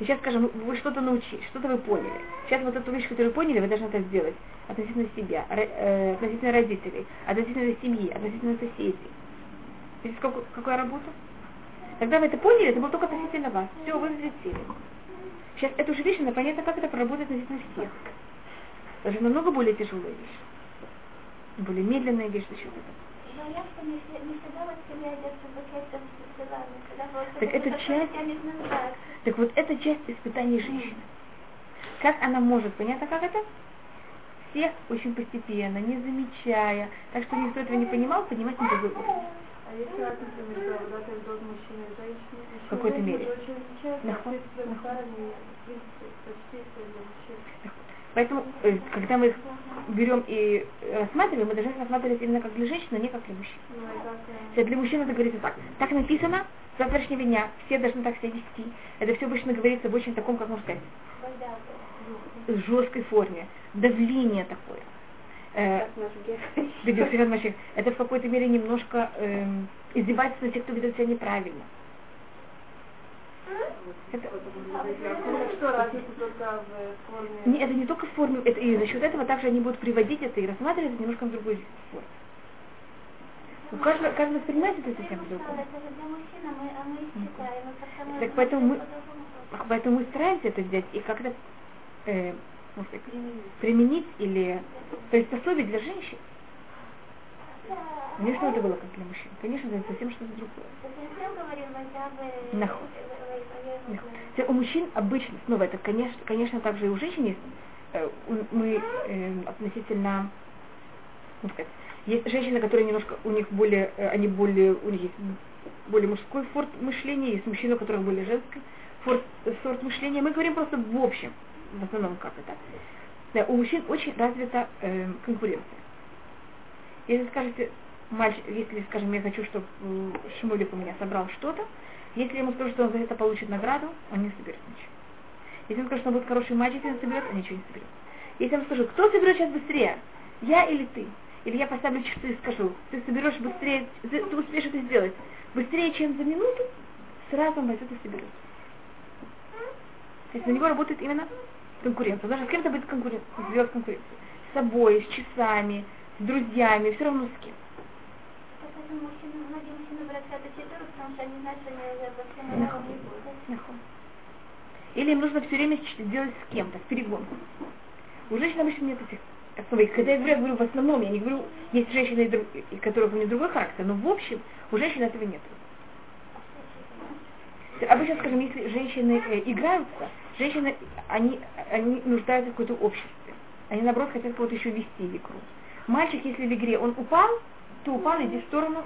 сейчас скажем, вы что-то научились, что-то вы поняли. Сейчас вот эту вещь, которую вы поняли, вы должны это сделать относительно себя, э, относительно родителей, относительно семьи, относительно соседей. Видите, какая, какая работа? Когда вы это поняли, это было только относительно вас. Все, вы взлетели. Сейчас эту же вещь, она понятно, как это проработать относительно всех. Даже намного более тяжелая вещь. Более медленная вещь за счет этого. Так это часть, так вот это часть испытаний жизни. Как она может, понятно как это? Всех очень постепенно, не замечая, так что никто этого не понимал, понимать не уровень. А есть разница между работой в мужчины и женщины? В какой-то мере. Поэтому, э, когда мы их берем и рассматриваем, мы должны рассматривать именно как для женщины, а не как для мужчин. Ну, для мужчин это говорится так. Так написано, с завтрашнего дня все должны так себя вести. Это все обычно говорится в очень таком, как можно сказать, жесткой форме. Давление такое. Э, это в какой-то мере немножко э, издевательство на тех, кто ведет себя неправильно. Это... Не, это не только в форме, это, и за счет этого также они будут приводить это и рассматривать это немножко в другой форме. У каждого, каждый воспринимает это совсем по-другому. Так поэтому мы-. Поэтому мы стараемся это взять и как-то э, может быть, применить или то есть пособие для женщин. Не что это было как для мужчин. Конечно, это совсем что-то другое. Нахуй. э, э, э, У мужчин обычно, снова это, конечно, конечно, также и у женщин есть, э, мы э, относительно, ну, сказать, есть женщины, которые немножко, у них более, э, они более, у них есть более мужской форт мышления, есть мужчины, у которых более женский форт, э, сорт мышления. Мы говорим просто в общем, в основном как это. Да, у мужчин очень развита э, конкуренция. Если скажете, мальчик, если, скажем, я хочу, чтобы э, Шмулик у меня собрал что-то, если ему скажу, что он за это получит награду, он не соберет ничего. Если он скажет, что он будет хороший мальчик, он соберет, он ничего не соберет. Если я ему скажу, кто соберет сейчас быстрее, я или ты? Или я поставлю часы и скажу, ты соберешь быстрее, ты ты успеешь это сделать быстрее, чем за минуту, сразу он возьмет и соберет. То есть на него работает именно конкуренция. Даже с кем-то будет конкуренция, сделать конкуренцию. С собой, с часами, с друзьями, все равно с кем. Нахуй. Или им нужно все время делать с кем-то, в перегонку. У женщин обычно нет этих. Когда я говорю, я говорю в основном, я не говорю, есть женщины, и которых у них другой характер, но в общем у женщин этого нет. Обычно, скажем, если женщины э, играются, женщины, они, они нуждаются в какой-то обществе. Они, наоборот, хотят кого-то еще вести в игру. Мальчик, если в игре он упал, то упал, иди в сторону.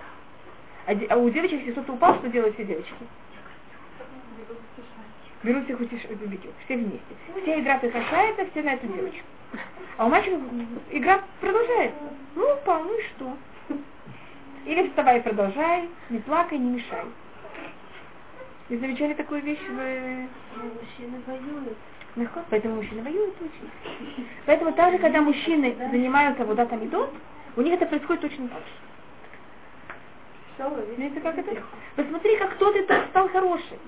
А, а у девочек, если кто-то упал, что делают все девочки? Берут всех утеш... убедил, все вместе. Вся игра прекращается, все на эту девочку. А у мальчиков игра продолжается. Ну, упал, ну и что? Или вставай, продолжай, не плакай, не мешай. Вы замечали такую вещь в... Мужчины воюют. Легко, поэтому мужчины воюют очень. Поэтому также, когда мужчины занимаются вот это идут, у них это происходит точно так же. Видите, как это? Посмотри, как кто ты так стал хороший.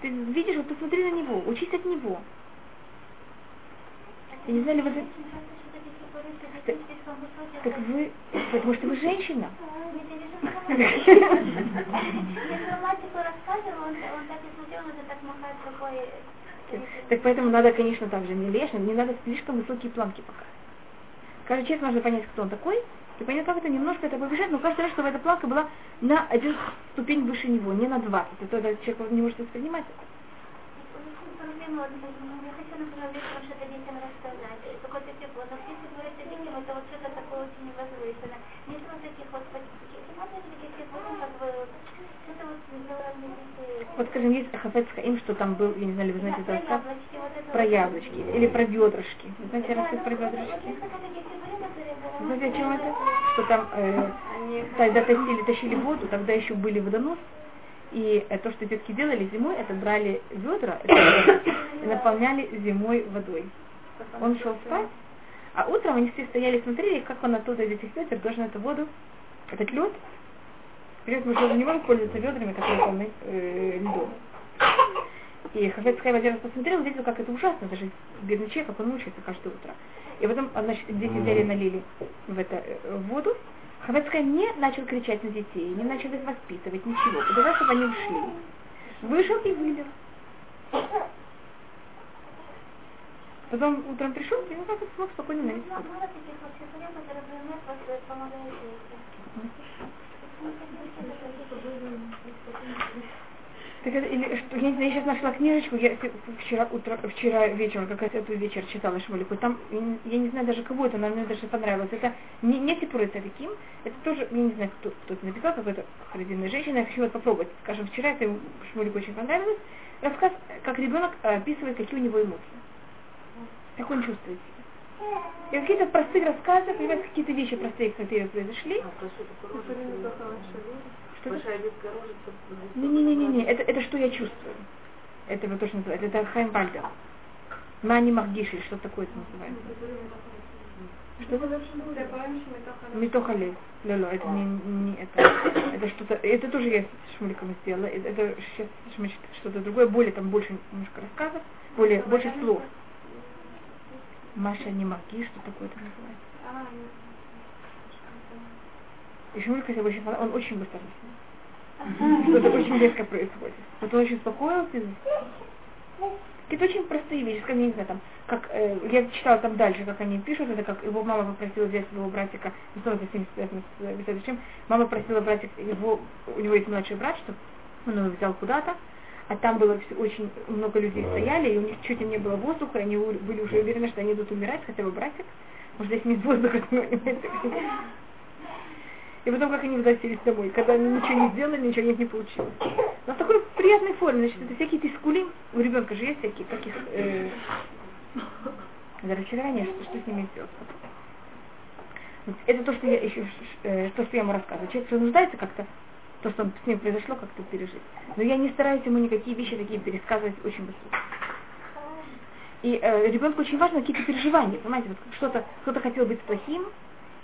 Ты видишь, вот посмотри на него, учись от него. Я не знаю, ли вы... Так, так вы... Потому что вы женщина. Так это поэтому надо, конечно, также не лишь, не надо слишком высокие планки пока. Каждый человек может понять, кто он такой, и понять, как это немножко это побежать, но каждый раз, чтобы эта планка была на один ступень выше него, не на 20. А то этот человек не может воспринимать это. Вот, я хочу, например, вечером что-то детям рассказать. Какое-то тепло. Но если говорить о детям, это вот что-то такое очень возвышенное. Нет вот таких вот тематик, таких ну, как бы, что-то вот для детей. Вот, скажем, есть Хафец Хаим, что там был, я не знаю, вы знаете Да, этот про рассказ, яблочки, вот это про вот. яблочки, или про бедрышки. Вы знаете Да, рассказ ну, про это бедрышки? Знаете, о чем это? Что там, э, тогда тащили, тащили воду, тогда еще были водонос, и э, то, что детки делали зимой, это брали ведра и наполняли зимой водой. Он шел спать, а утром они все стояли и смотрели, как он оттуда из этих ведер должен эту воду, этот лед, придет, мы уже не можем пользоваться ведрами, которые полны э, льдом. И Хафет Хайм один раз посмотрел, увидел, как это ужасно, даже бедный человек, как он мучается каждое утро. И потом, значит, дети взяли, налили в это э, в воду. Хайм не начал кричать на детей, не начал их воспитывать, ничего. Подождал, чтобы они ушли. Вышел и вылил. Потом утром пришел, и ну как смог спокойно налить Так это, или, что, я, не знаю, я сейчас нашла книжечку, я вчера, утро, вчера вечером, как раз эту вечер читала Шмулику, там, я не, я знаю даже кого это, но мне даже понравилось. Это не, не Сипуры Цариким, это тоже, я не знаю, кто, кто это написал, какой-то родинная женщина, я хочу вот попробовать. Скажем, вчера это Шмулику очень понравилось. Рассказ, как ребенок э, описывает, какие у него эмоции. Как он чувствует себя. И какие-то простые рассказы, понимаете, какие-то вещи простые, которые произошли. Что это? Не-не-не-не, это, это что я чувствую. Это вот то, что называется. Это Хайм Вальдер. Мани Магдиши, что такое это называется? Что это? Митохалей. Лело, это не, не это. Это что-то, это тоже я с Шмуликом сделала. Это, сейчас что-то другое, более там больше немножко рассказов, более, больше слов. Маша не Маги, что такое это называется? И Шмулька, если очень, он очень быстро заснул. Что-то очень резко происходит. Вот он очень успокоился. Это очень простые вещи, как, я не знаю, там, как, э, я читала там дальше, как они пишут, это как его мама попросила взять своего братика, ну, что это с ним связано с э, чем, мама просила братик, его, у него есть младший брат, чтобы он его взял куда-то, а там было все, очень много людей стояли, и у них чуть не было воздуха, и они были уже уверены, что они идут умирать, хотя бы братик, может здесь нет воздуха, понимаете, и потом, как они возвратились домой, когда они ничего не сделали, ничего нет не получилось. Но в такой приятной форме, значит, это всякие тискули, у ребенка же есть всякие, каких э, разочарования, что, что с ними сделать. Это то, что я еще, э, то, что я ему рассказываю. Человек нуждается как-то, то, что с ним произошло, как-то пережить. Но я не стараюсь ему никакие вещи такие пересказывать очень быстро. И э, ребенку очень важно какие-то переживания, понимаете, вот что-то, кто-то хотел быть плохим,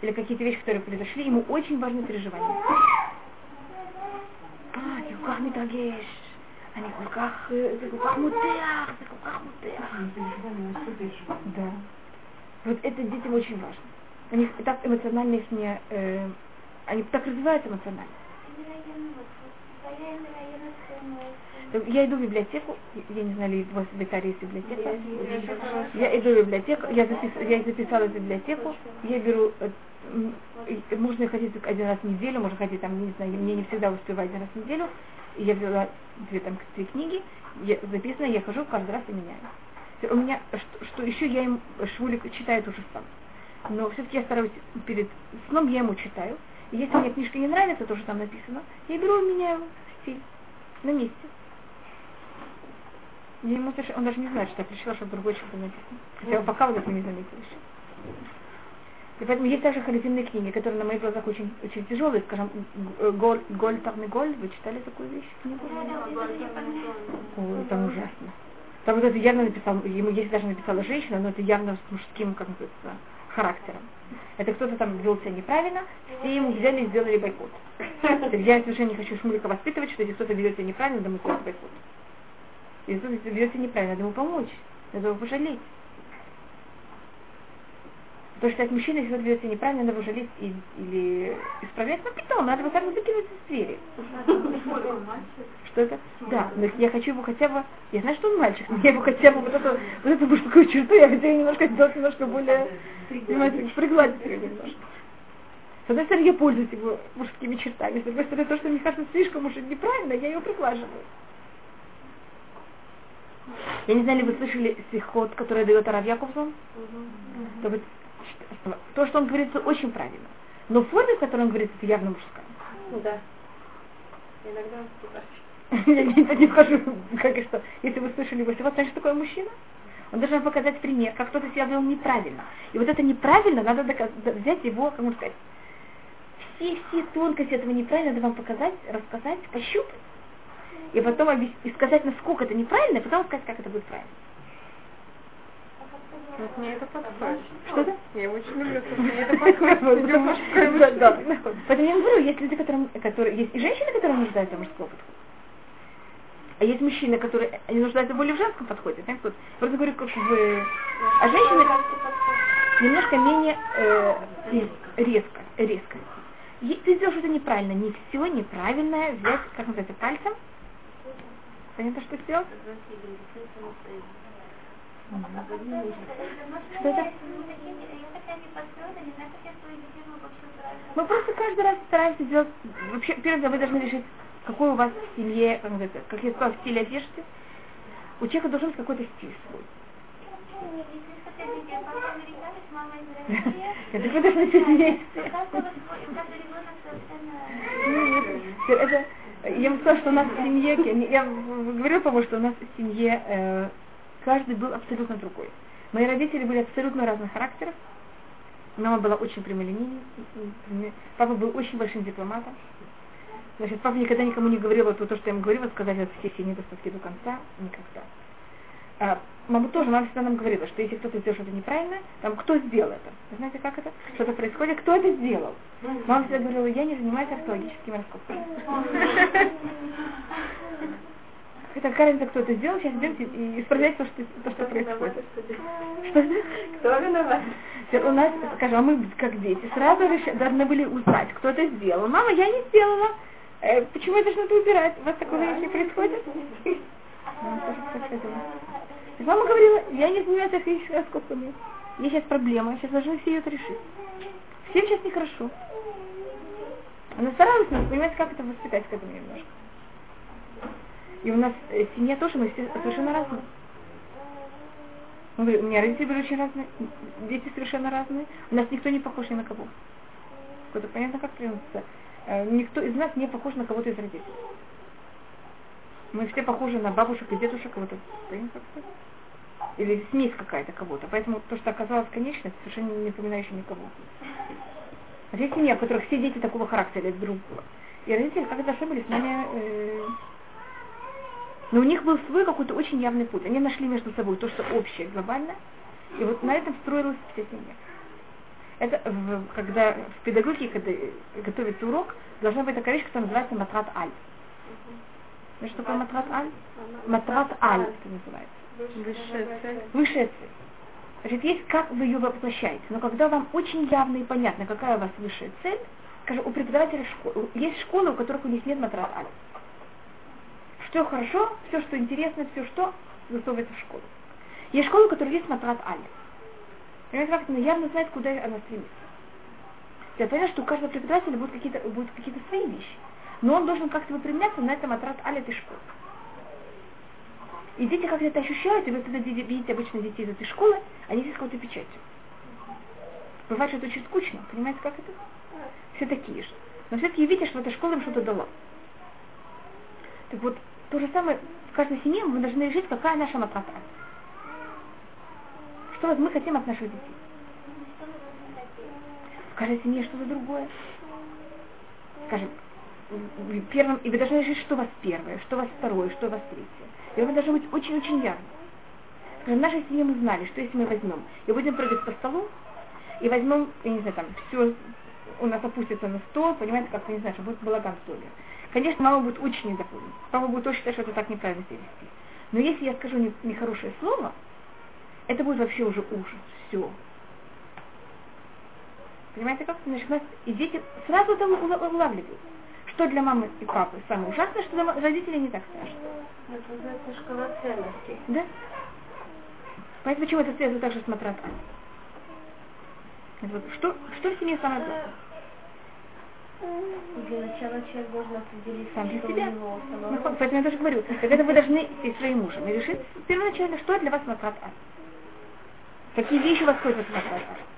или какие-то вещи, которые произошли, ему очень важны переживания. А, זה כל כך מתרגש, אני כל כך, זה כל כך מותח, זה כל כך мутех. Да. Вот это детям очень важно. У них так эмоционально их не, э, они так развиваются эмоционально. Я иду в библиотеку, я не знаю, ли у вас в Италии есть библиотека. Я иду в библиотеку, я, запис, я записала в библиотеку, я беру э, можно ходить один раз в неделю, можно ходить там, не знаю, мне не всегда успевать один раз в неделю. Я взяла две там три книги, я, записано, я хожу каждый раз и меняю. У меня, что, что еще я им, Швулик читает уже сам. Но все-таки я стараюсь перед сном, я ему читаю. И если мне книжка не нравится, то, что там написано, я беру и меняю стиль на месте. Я ему он даже не знает, что я пришла, что другой что-то написано. Хотя пока вот это не заметила еще. И поэтому есть также харизмные книги, которые на моих глазах очень, очень тяжелые, скажем, Голь, Голь, Голь, вы читали такую вещь? Книгу? Ой, там ужасно. Там вот это явно написал, ему есть даже написала женщина, но это явно с мужским, как называется, характером. Это кто-то там вел себя неправильно, все ему взяли и сделали бойкот. Я совершенно не хочу Шмулика воспитывать, что если кто-то ведет себя неправильно, надо ему сделать бойкот. Если кто-то ведет себя неправильно, надо ему помочь, надо его пожалеть. Потому что от мужчины, если он ведет себя неправильно, надо его жалеть и, или исправлять, но потом надо так вот выкидывать из двери. Что это? Да, но я хочу его хотя бы, я знаю, что он мальчик, но я его хотя бы вот эту, вот эту мужскую черту, я хочу немножко сделать немножко более, понимаете, пригладить ее немножко. С одной стороны, я пользуюсь его мужскими чертами, с другой стороны, то, что мне кажется слишком уж неправильно, я ее приглаживаю. Я не знаю, ли вы слышали стихот, который дает Арав Яковсон? Угу. То, что он говорит, это очень правильно. Но форма, в которой он говорит, это явно мужская. Ну да. Иногда я не, скажу, как и что. Если вы слышали его сегодня, что такое мужчина? Он должен показать пример, как кто-то себя вел неправильно. И вот это неправильно, надо доказ- взять его, как можно сказать, все, все тонкости этого неправильно надо вам показать, рассказать, пощупать. И потом объяс- и сказать, насколько это неправильно, и потом сказать, как это будет правильно. Вот мне это подходит. Что-то? Я очень люблю, что мне это подходит. Поэтому я говорю, есть люди, которые, которые, есть и женщины, которые нуждаются в мужском подходе. А есть мужчины, которые они нуждаются более в женском подходе. Так? Вот, просто говорю, как в... А женщины немножко менее э, резко, резко. И ты сделал что-то неправильно. Не все неправильное взять, как называется, пальцем. Понятно, что сделать? Что это? Мы просто каждый раз стараемся сделать... Вообще, первое, вы должны решить, какой у вас в семье, как, это, как я сказала, стиль одежды. У человека должен быть какой-то стиль свой. Это вы должны вместе. Это, я вам сказала, что у нас в семье, я говорила, по-моему, что у нас в семье э, каждый был абсолютно другой. Мои родители были абсолютно разных характеров. Мама была очень прямолинейной, папа был очень большим дипломатом. Значит, папа никогда никому не говорил вот то, что я ему говорила, сказать вот все все недостатки до конца, никогда. А, мама тоже, мама всегда нам говорила, что если кто-то сделал что-то неправильное, там, кто сделал это? Вы знаете, как это? Что-то происходит, кто это сделал? Мама всегда говорила, я не занимаюсь археологическими раскопками. Это кажется, кто это сделал, сейчас берете и исправляйте то, что, то, что происходит. Что Кто виноват? У нас, скажем, а мы как дети сразу же должны были узнать, кто это сделал. Мама, я не сделала. Э, почему я должна это убирать? У вас такого не происходит? Мама говорила, я не занимаюсь физическими раскопками. Есть сейчас проблема, сейчас должны все ее решить. Всем сейчас нехорошо. Она старалась нас, понимаете, как это воспитать к этому немножко. И у нас э, в семье тоже мы все совершенно разные. Он говорит, у меня родители были очень разные, дети совершенно разные. У нас никто не похож ни на кого. Это понятно, как приносится. Э, Никто из нас не похож на кого-то из родителей. Мы все похожи на бабушек и дедушек кого-то. Или смесь какая-то кого-то. Поэтому то, что оказалось конечным, совершенно не напоминающее никого. А есть семья, в которых все дети такого характера друг друга. И родители как-то ошиблись, с нами э, но у них был свой какой-то очень явный путь. Они нашли между собой то, что общее, глобальное, и вот на этом строилась вся семья. Это в, когда в педагогике, когда готовится урок, должна быть такая вещь, которая называется матрат аль. Знаешь, что такое матрат аль? Матрат аль это называется. Высшая цель. Высшая цель. Значит, есть как вы ее воплощаете. Но когда вам очень явно и понятно, какая у вас высшая цель, скажем, у преподавателя школы, есть школы, у которых у них нет матрат аль. Все хорошо, все, что интересно, все, что засовывается в школу. Есть школа, у которой есть матрат аль. Понимаете, как она явно знает, куда она стремится. Я понимаю, что у каждого преподавателя будут какие-то, будут какие-то свои вещи. Но он должен как-то выпрямляться на этом матрат аль этой школы. И дети как-то это ощущают, и вы когда видите обычно детей из этой школы, они здесь какой-то печатью. Бывает, что это очень скучно, понимаете, как это? Все такие же. Но все-таки видишь, что эта школа им что-то дала. Так вот, то же самое в каждой семье мы должны решить, какая наша матрата. Что мы хотим от наших детей. В каждой семье что-то другое. Скажем, в первом, и вы должны решить, что у вас первое, что у вас второе, что у вас третье. И это должно быть очень-очень явно. Скажем, в нашей семье мы знали, что если мы возьмем и будем прыгать по столу, и возьмем, я не знаю, там, все у нас опустится на стол, понимаете, как, я не знаю, что будет балаган в доме. Конечно, мама будет очень недовольна. Папа будет очень считать, что это так неправильно себя вести. Но если я скажу не- нехорошее слово, это будет вообще уже ужас. Все. Понимаете, как? Значит, нас и дети сразу это ула- улавливают. Что для мамы и папы самое ужасное, что для родителей не так страшно. Это называется шкала ценностей. Да? Поэтому почему это связано также с матрасом? Вот, что, что в семье самое главное? Для начала человек должен определить, Сам что себя. у него Ну, самого. Поэтому я тоже говорю, когда вы должны и своим мужем и решить первоначально, что для вас матрат А. Какие вещи у вас входят в матрат А.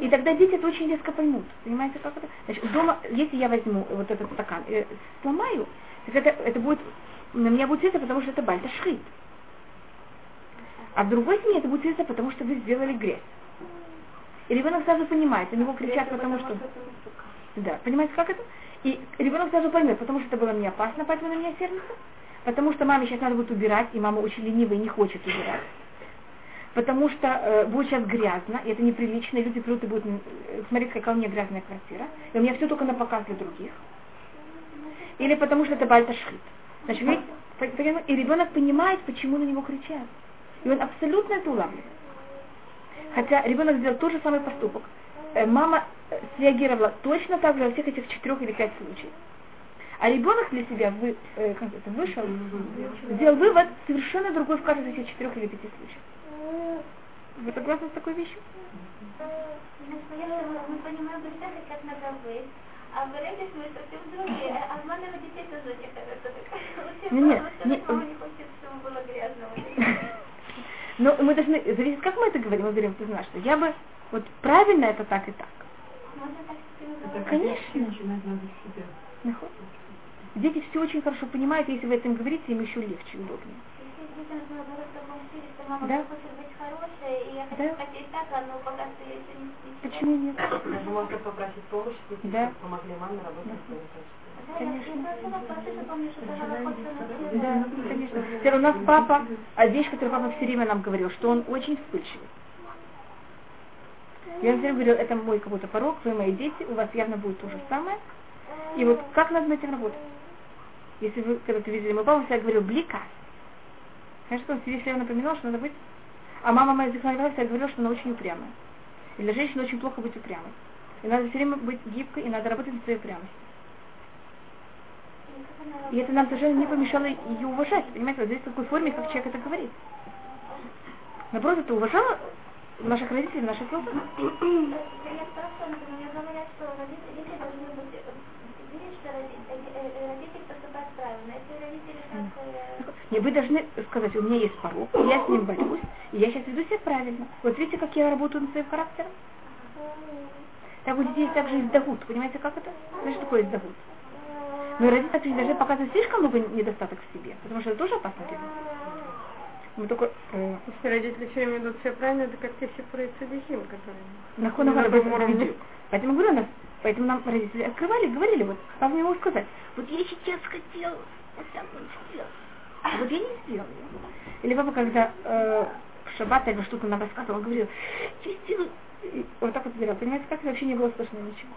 И тогда дети это очень резко поймут. Понимаете, как это? Значит, дома, если я возьму вот этот стакан и сломаю, так это, это будет, на меня будет светиться, потому что это бальта шхит. А в другой семье это будет светиться, потому что вы сделали грязь. И ребенок сразу понимает, на него кричат, потому что... Да, понимаете, как это? И ребенок сразу поймет, потому что это было не опасно, поэтому на меня сердится. Потому что маме сейчас надо будет убирать, и мама очень ленивая и не хочет убирать. Потому что э, будет сейчас грязно, и это неприлично, и люди придут и будут э, смотреть, какая у меня грязная квартира. И у меня все только на показ для других. Или потому что это бальташхит. Значит, понимаете, и ребенок понимает, почему на него кричат. И он абсолютно это улавливает. Хотя ребенок сделал тот же самый поступок. Э, Мама э, среагировала точно так же во всех этих четырех или пять случаев. А ребенок для себя вы, э, как это, вышел, сделал вывод совершенно другой в каждом из этих четырех или пяти случаев. Вы согласны с такой вещью? Мы понимаем представить, как надо быть. А в мы совсем другие. Обманывать детей тоже не хорошо. Так, Не, не, потому что не- мама не хочет, чтобы было грязно. Но мы должны, зависит, как мы это говорим, мы говорим, ты знаешь, что я бы, вот правильно это так и так. Это. Конечно. Дети все очень хорошо понимают, если вы это им говорите, им еще легче и удобнее. Да. хочет быть хорошей, и я хочу Да. хотеть так, а но пока что я еще не не- Почему нет? Даже можно попросить помощи, если Да. помогли маме работать. Да, Да, конечно. Теперь у нас папа, а вещь, которую папа все время нам говорил, что он очень вспыльчивый. Я все время говорил, это мой какой-то порог, вы мои дети, у вас явно будет то же самое. И вот как надо над этим работать? если вы когда-то видели, мой папа всегда говорил блика. Что он себе все время напоминал, что надо быть... А мама моя всегда говорила, что она очень упрямая. И для женщины очень плохо быть упрямой. И надо все время быть гибкой, и надо работать над своей упрямостью. И это нам совершенно не помешало ее уважать. Понимаете, вот здесь в какой форме, как человек это говорит. Наоборот, это уважало наших родителей, наших глазах. Я спрашивала, мне говорят, что родители должны быть видеть, что родители поступают правильно. Если родители как... Не, вы должны сказать, у меня есть порог, я с ним борюсь, и я сейчас веду себя правильно. Вот видите, как я работаю над своим характером? Так у детей также дагут. Понимаете, как это? Что такое дагут? Но родители также должны показывать слишком много недостаток в себе, потому что это тоже опасно для них. Мы только... Э, Если родители все время идут все правильно, это как те все происходящим, которые... Нахон, нахон, Поэтому говорю, нас, поэтому нам родители открывали, говорили, вот, папа мне мог сказать, вот я сейчас хотел вот так вот сделать, а вот я не сделал. Или папа, когда э, в шаббат или что-то нам рассказывал, он говорил, я и вот так вот делал, понимаете, как? Вообще не было слышно ничего.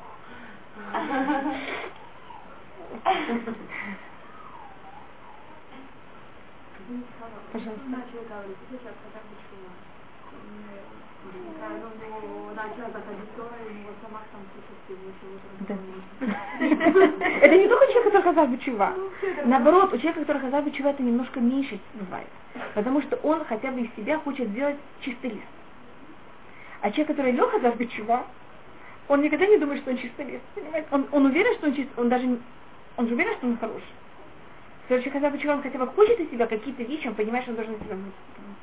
Пожалуйста. Начали говорить, сейчас хотя бы чума. Да. Это не только человек, который хазар бычува. Наоборот, у человека, который хазар бычува, это немножко меньше бывает. Потому что он хотя бы из себя хочет сделать чистый лист. А человек, который лег хазар бычува, он никогда не думает, что он чистый лист. Понимаете? Он, он уверен, что он чистый, он даже, он же уверен, что он хороший. Короче, бы он хотя бы хочет из себя какие-то вещи, он понимает, что он должен себя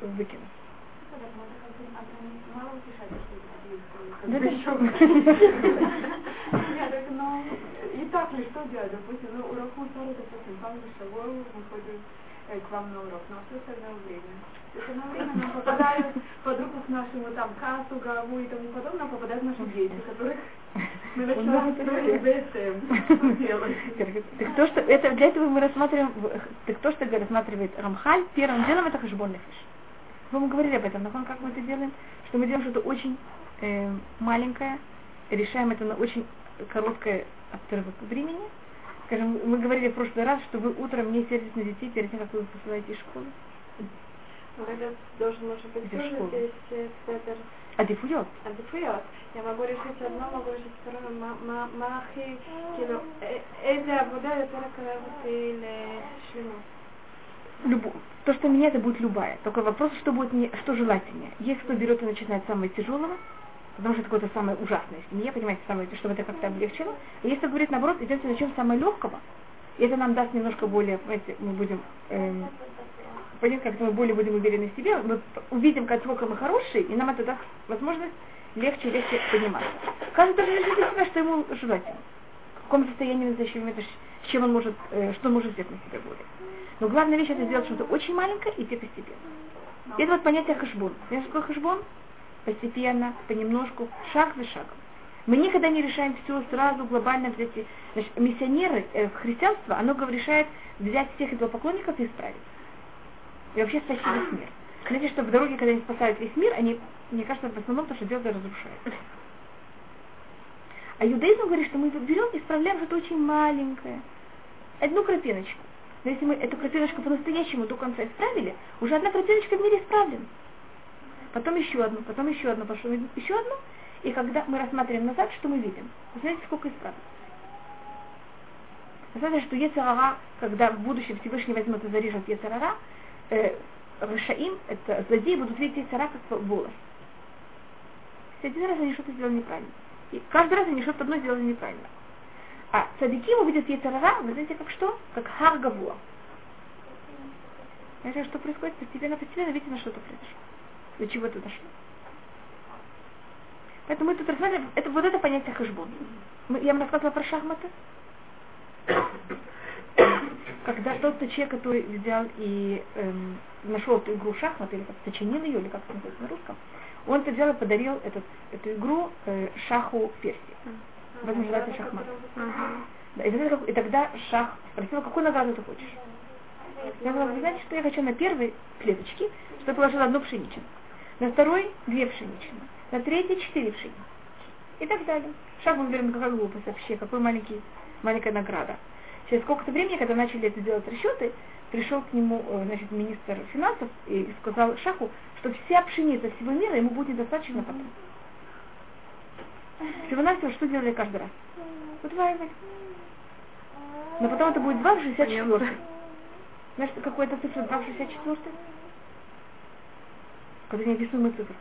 выкинуть. Да это что? Нет, так, ну, и так ли, что делать? Допустим, ну, урок Мусора, допустим, там за шагой выходит э, к вам на урок, но все остальное время. Все остальное время нам попадают под руку к нашему там кассу, гаву и тому подобное, попадают наши дети, которых мы? Так то, что это для этого мы рассматриваем, так то, что рассматривает Рамхаль, первым делом это хашбонный фиш. Мы говорили об этом, но как мы это делаем? Что мы делаем что-то очень э, маленькое, решаем это на очень короткое отрывок времени. Скажем, мы говорили в прошлый раз, что вы утром не сердитесь на детей перед тем, как вы посылаете из школы. Ну, это должен, может быть, тоже здесь э, спектр Адифует я могу решить одно, могу решить второе. Махи, кино. Это Абуда, это Карабут или Шлему. Любу. То, что меня, это будет любая. Только вопрос, что будет мне, что желательнее. Если кто берет и начинает с самого тяжелого, потому что это какое-то самое ужасное в семье, понимаете, самое, чтобы это как-то облегчило. А если говорит наоборот, идемте начнем с самого легкого, и это нам даст немножко более, понимаете, мы будем, эм, понятно, как мы более будем уверены в себе, мы увидим, насколько мы хорошие, и нам это даст возможность легче и легче пониматься. Каждый должен решить для себя, что ему желательно. В каком состоянии момент, с чем он может, э, что может взять на себя более. Но главная вещь это сделать что-то очень маленькое и идти постепенно. И это вот понятие хашбон. Знаешь, что такое хашбон? Постепенно, понемножку, шаг за шагом. Мы никогда не решаем все сразу глобально взять. Значит, миссионеры, э, христианство, оно решает взять всех идолопоклонников и исправить. И вообще спасти весь мир. Знаете, что в дороге, когда они спасают весь мир, они, мне кажется, в основном то, что делают, разрушают. А иудаизм говорит, что мы берем и исправляем что-то очень маленькое. Одну крапиночку. Но если мы эту крапиночку по-настоящему до конца исправили, уже одна крапиночка в мире исправлена. Потом еще одну, потом еще одну, потом еще одну. И когда мы рассматриваем назад, что мы видим? Знаете, сколько исправлено? Знаете, что Ецарара, когда в будущем Всевышний возьмет и зарежет Ецарара, э, Рашаим, это злодеи, будут видеть Ецара как волос. Все один раз они что-то сделали неправильно. И каждый раз они что-то одно сделали неправильно. А цадики увидят Ецарара, вы знаете, как что? Как Харгавуа. Знаете, что происходит? Постепенно, постепенно, видите, на что-то произошло. До чего это дошло. Поэтому мы тут рассматриваем, это, вот это понятие хашбон. Мы- Я вам рассказывала про шахматы. Когда тот человек, который взял и эм, нашел эту игру шахмат, или как сочинил ее, или как это называется на русском, он это взял и подарил этот, эту игру э, шаху Персии. Вот называется шахмат. Да, и, как- и тогда шах спросил, какую награду ты хочешь? Я сказала, вы знаете, что я хочу на первой клеточке, что я положила одну пшеничину. На второй две пшеничины. На третьей четыре пшеничины. И так далее. Шаг мы берем какая глупость вообще, какой маленький, маленькая награда. Через сколько-то времени, когда начали это делать расчеты, пришел к нему э, значит, министр финансов и сказал Шаху, что вся пшеница всего мира ему будет недостаточно потом. Всего-навсего, что делали каждый раз? Удваивали. Но потом это будет 2 в 64. Знаешь, какой это цифра 2 в 64? Когда неописуемая цифра.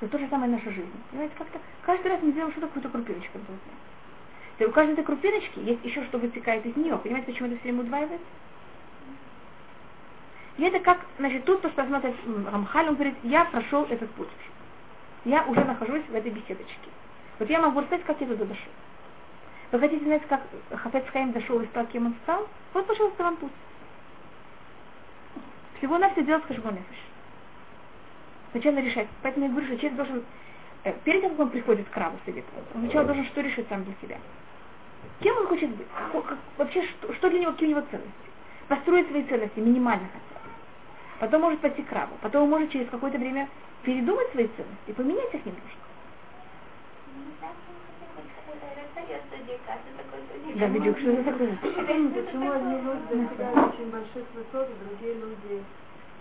Это то же самое наша жизнь. Понимаете, как-то каждый раз мы делаем что-то, какую-то крупиночку. И у каждой этой крупиночки есть еще что вытекает из нее. Понимаете, почему это все время удваивается? И это как, значит, тут то, что смотрит Рамхаль, он говорит, я прошел этот путь. Я уже нахожусь в этой беседочке. Вот я могу рассказать, как я туда дошел. Вы хотите знать, как Хафец Хаим дошел и стал, кем он стал? Вот, пожалуйста, вам путь. Всего на все делать хашбон Сначала решать. Поэтому я говорю, что человек должен, э, перед тем, как он приходит к Раву совет, он сначала должен что решить сам для себя. Кем он хочет быть? Как, вообще, что, что для него, какие у него ценности? Построить свои ценности минимально хотя бы. Потом может пойти к Раву. Потом он может через какое-то время передумать свои ценности и поменять их немножко. Да, видишь, что это такое? Почему одни люди достигают очень больших высот, а другие люди,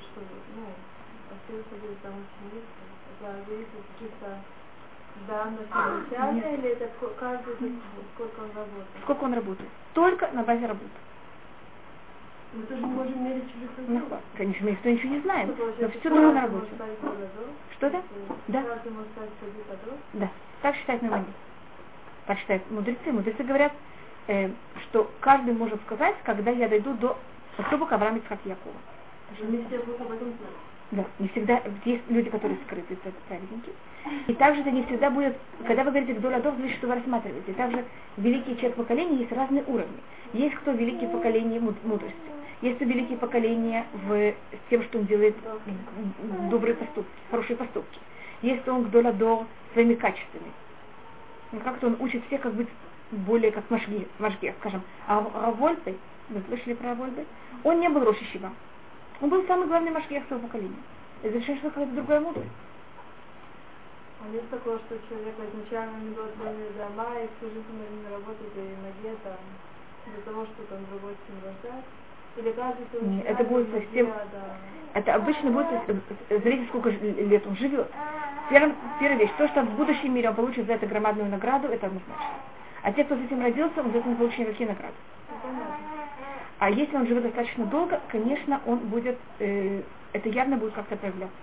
что, ну, остаются где-то там очень низко? Это зависит чисто данных части, или это каждый, сколько он работает? Сколько он работает? Только на базе работы. Мы тоже не можем мерить чужих Ну, конечно, мы никто ничего не знаем, но все только на работе. Что это? Да. Стать продавцом. Да, так считают Маймонид. Так считают мудрецы. Мудрецы говорят, э, что каждый может сказать, когда я дойду до поступок Авраама Ицхак Якова. Не все об этом знать. Да, не всегда, есть люди, которые скрыты, это праведники. И также это не всегда будет, когда вы говорите «гдоль адов», значит, что вы рассматриваете. Также великие человек поколения есть разные уровни. Есть кто великие поколения муд- мудрости. Есть кто великие поколения в, тем, что он делает добрые поступки, хорошие поступки. Есть кто он гдоль адор своими качествами. Ну, как-то он учит всех как быть более как Машги, Машги скажем. А Равольбе, вы слышали про Равольбе? Он не был Роши Шива. Он был самый главный Машгех своего поколения. Это совершенно что какая-то другая мудрость. А есть такое, что человек изначально не был своими дома и всю жизнь наверное, работает и ноге там, для того, чтобы там другой с ним рождать? Или каждый Нет, это будет совсем- себя, да. Это обычно будет, смотрите, сколько лет он живет. Первая, первая вещь, то, что в будущем мире он получит за это громадную награду, это однозначно. А те, кто с этим родился, он за это не получит никакие награды. Ну. А если он живет достаточно долго, конечно, он будет, э, это явно будет как-то проявляться.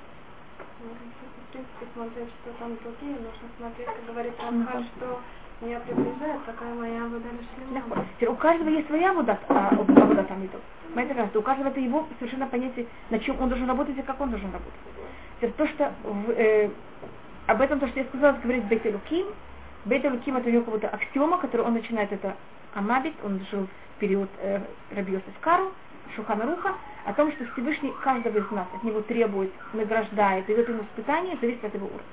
В принципе, смотреть, что там другие, нужно смотреть, как говорит Рамхаль, что меня приближает, такая моя вода лишь у каждого есть своя вода, а, вода там идет. Понимаете, пожалуйста, у каждого это его совершенно понятие, на чем он должен работать и как он должен работать. Теперь то, что э, об этом, то, что я сказала, говорит Бейт Элуким, Бейт Элуким это у него как будто аксиома, которую он начинает, это Амабит, он жил в период э, Рабиоса Скару, Шухана Руха, о том, что Всевышний каждого из нас от него требует, награждает, дает ему испытание, зависит от его уровня.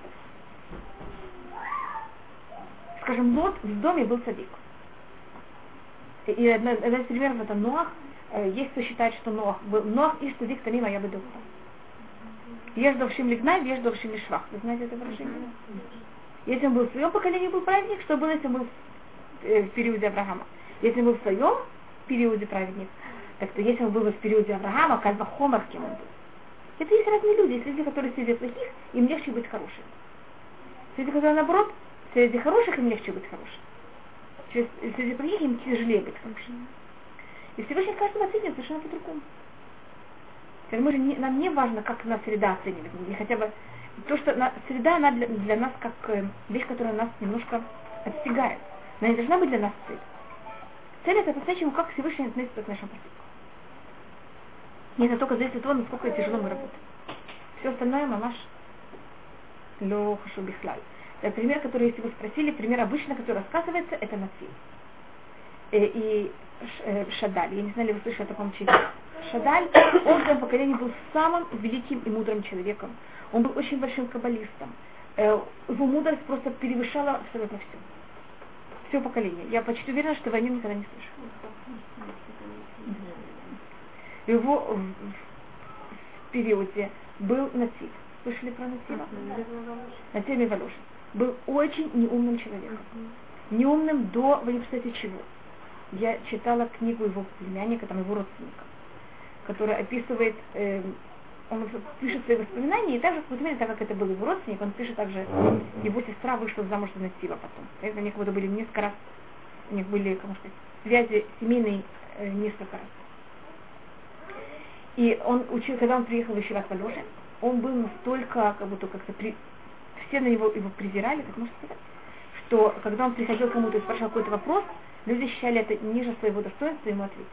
Скажем, Лот в доме был садик. И- один из примеров это Ноах. Э, Есть кто считает, что Ноах был Ноах и садик тамима я бы Ешь довшим лигнай, ешь довшим лишвах. Вы знаете это выражение? Если он был в своем поколении, был праведник, что было, если он был в, э, в периоде Авраама? Если был в своем периоде праведник, так то если он был в периоде Авраама, как бы хомар кем он был. Это есть разные люди. Есть люди, которые среди плохих, им легче быть хорошими. Среди которые наоборот, среди хороших им легче быть хорошим. Через- Среди плохих им тяжелее быть хорошим. И Всевышний каждого оценивает совершенно по-другому. Мы же не- нам не важно, как нас среда оценивает, или хотя бы то, что на- среда, она для, для нас как э, вещь, которая нас немножко отстигает. Она не должна быть для нас цель. Цель это по-настоящему, как Всевышний относится к нашим поступкам. И это только зависит от того, насколько тяжело мы работаем. Все остальное мамаш ло хашу бихлаль. Э, Пример, который, если вы спросили, пример обычно, который рассказывается, это Нациль. Э, И Ш- э, Шадаль, я не знаю, ли вы слышали о таком человеке. Шадаль, он в своем поколении был самым великим и мудрым человеком. Он был очень большим каббалистом. Э, Его мудрость просто перевышала абсолютно все. Все поколение. Я почти уверена, что нем никогда не слышали. Его в, в периоде был Натив. Слышали про Натива? Натив Мивалошин. Был очень неумным человеком. неумным до, вы не представляете чего. Я читала книгу его племянника, там его родственника, который описывает, э, он пишет свои воспоминания, и также в какой-то так как это был его родственник, он пишет также, его сестра вышла замуж за Насива потом. Это у них вот были несколько раз, у них были, как можно сказать, связи семейные э, несколько раз. И он учил, когда он приехал в Ищеват он был настолько, как будто как-то при... все на него его презирали, как можно сказать, что когда он приходил кому-то и спрашивал какой-то вопрос, люди считали это ниже своего достоинства, ему ответить.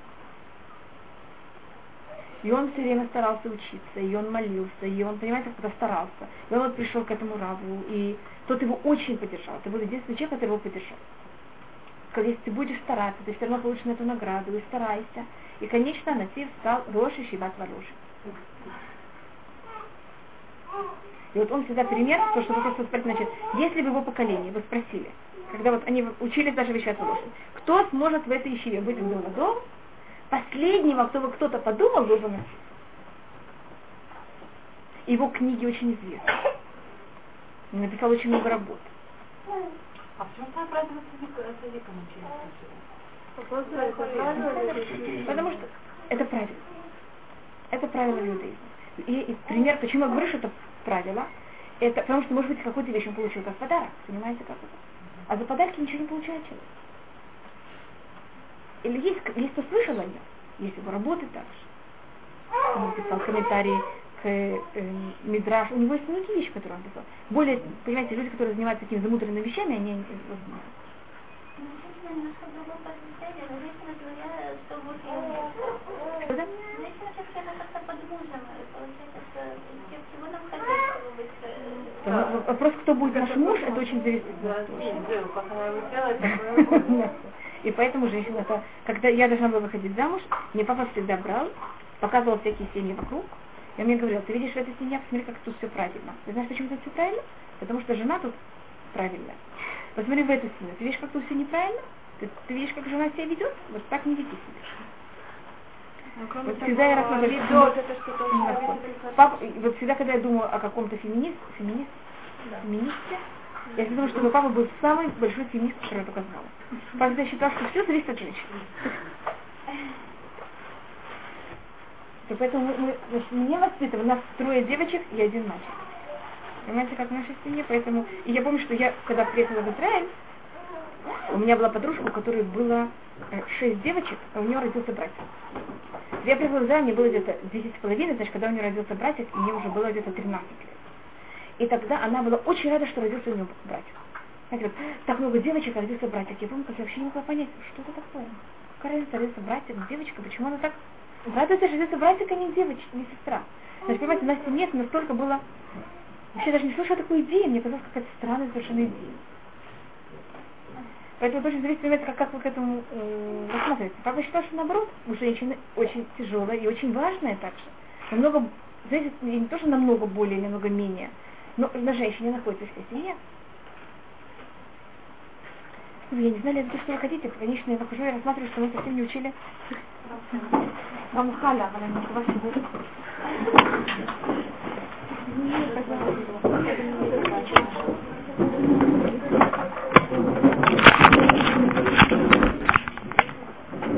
И он все время старался учиться, и он молился, и он, понимаете, как-то старался. И он вот пришел к этому Раву, и тот его очень поддержал. Это был единственный человек, который его поддержал. Сказал, если ты будешь стараться, ты все равно получишь на эту награду, и старайся. И, конечно, Насив стал Роши Шиват Валюши. И вот он всегда пример, то, что вы просто спросили, значит, если в его поколении вы спросили, когда вот они учились даже вещать Роши, кто сможет в этой ищеве быть Гдоладом, последнего, кто бы кто-то подумал, был бы Насив. Его книги очень известны. Он написал очень много работ. А почему твоя правила с Потому что это правило. Это правило иудаизма. И, и пример, почему я говорю, что это правило, это потому что, может быть, какую-то вещь он получил как подарок. Понимаете, как это? А за подарки ничего не получает человек. Или есть, кто слышал о нем, есть его работы также. Он писал комментарии к э, Мидраш. У него есть многие вещи, которые он писал. Более, понимаете, люди, которые занимаются такими замудренными вещами, они не знают. э, Вопрос, кто будет наш муж, это очень зависит И поэтому женщина, это, когда я должна была выходить замуж, мне папа всегда брал, показывал всякие семьи вокруг, и он мне говорил, ты видишь в этой семье, посмотри, как тут все правильно. Ты знаешь, почему тут все правильно? Потому что жена тут правильная. Посмотри в эту семью, ты видишь, как тут все неправильно? Ты, ты видишь, как жена себя ведет? Вот так не веди себя. Ну, вот того, всегда я рассматриваю, ведет, это что-то Папа, вот всегда, когда я думаю о каком-то феминист, феминист, да. феминисте, да. я всегда думаю, что мой папа был самый большой феминист, который я только знала. Всегда считал, что все зависит от женщины. Поэтому мы, значит, меня воспитывали, нас трое девочек и один мальчик. Понимаете, как в нашей семье, поэтому... И я помню, что я, когда приехала в Израиль, у меня была подружка, у которой было э, шесть девочек, а у нее родился братик. Я приехала в Израиль, мне было где-то 10 с половиной, значит, когда у нее родился братик, мне уже было где-то 13 лет. И тогда она была очень рада, что родился у нее братик. Знаете, вот, так много девочек, а родился братик. Я помню, как я вообще не могла понять, что это такое. Какая разница, родился братик, девочка, почему она так радуется, что родился братик, а не девочка, не сестра. Значит, понимаете, на семье это настолько было... Вообще даже не слышала такой идеи, мне казалось, какая-то странная совершенно идея. Поэтому это очень зависит, понимаете, как, как вы к этому э, рассматриваете. Папа считал, что наоборот, у женщины очень тяжелая и очень важная также. Намного, зависит не то, что намного более, намного менее, но на женщине находится вся семья. Я не знаю, это что вы хотите. Конечно, я захожу и рассматриваю, что мы совсем не учили. Вам халя, она не вас сегодня. Нет, пожалуйста.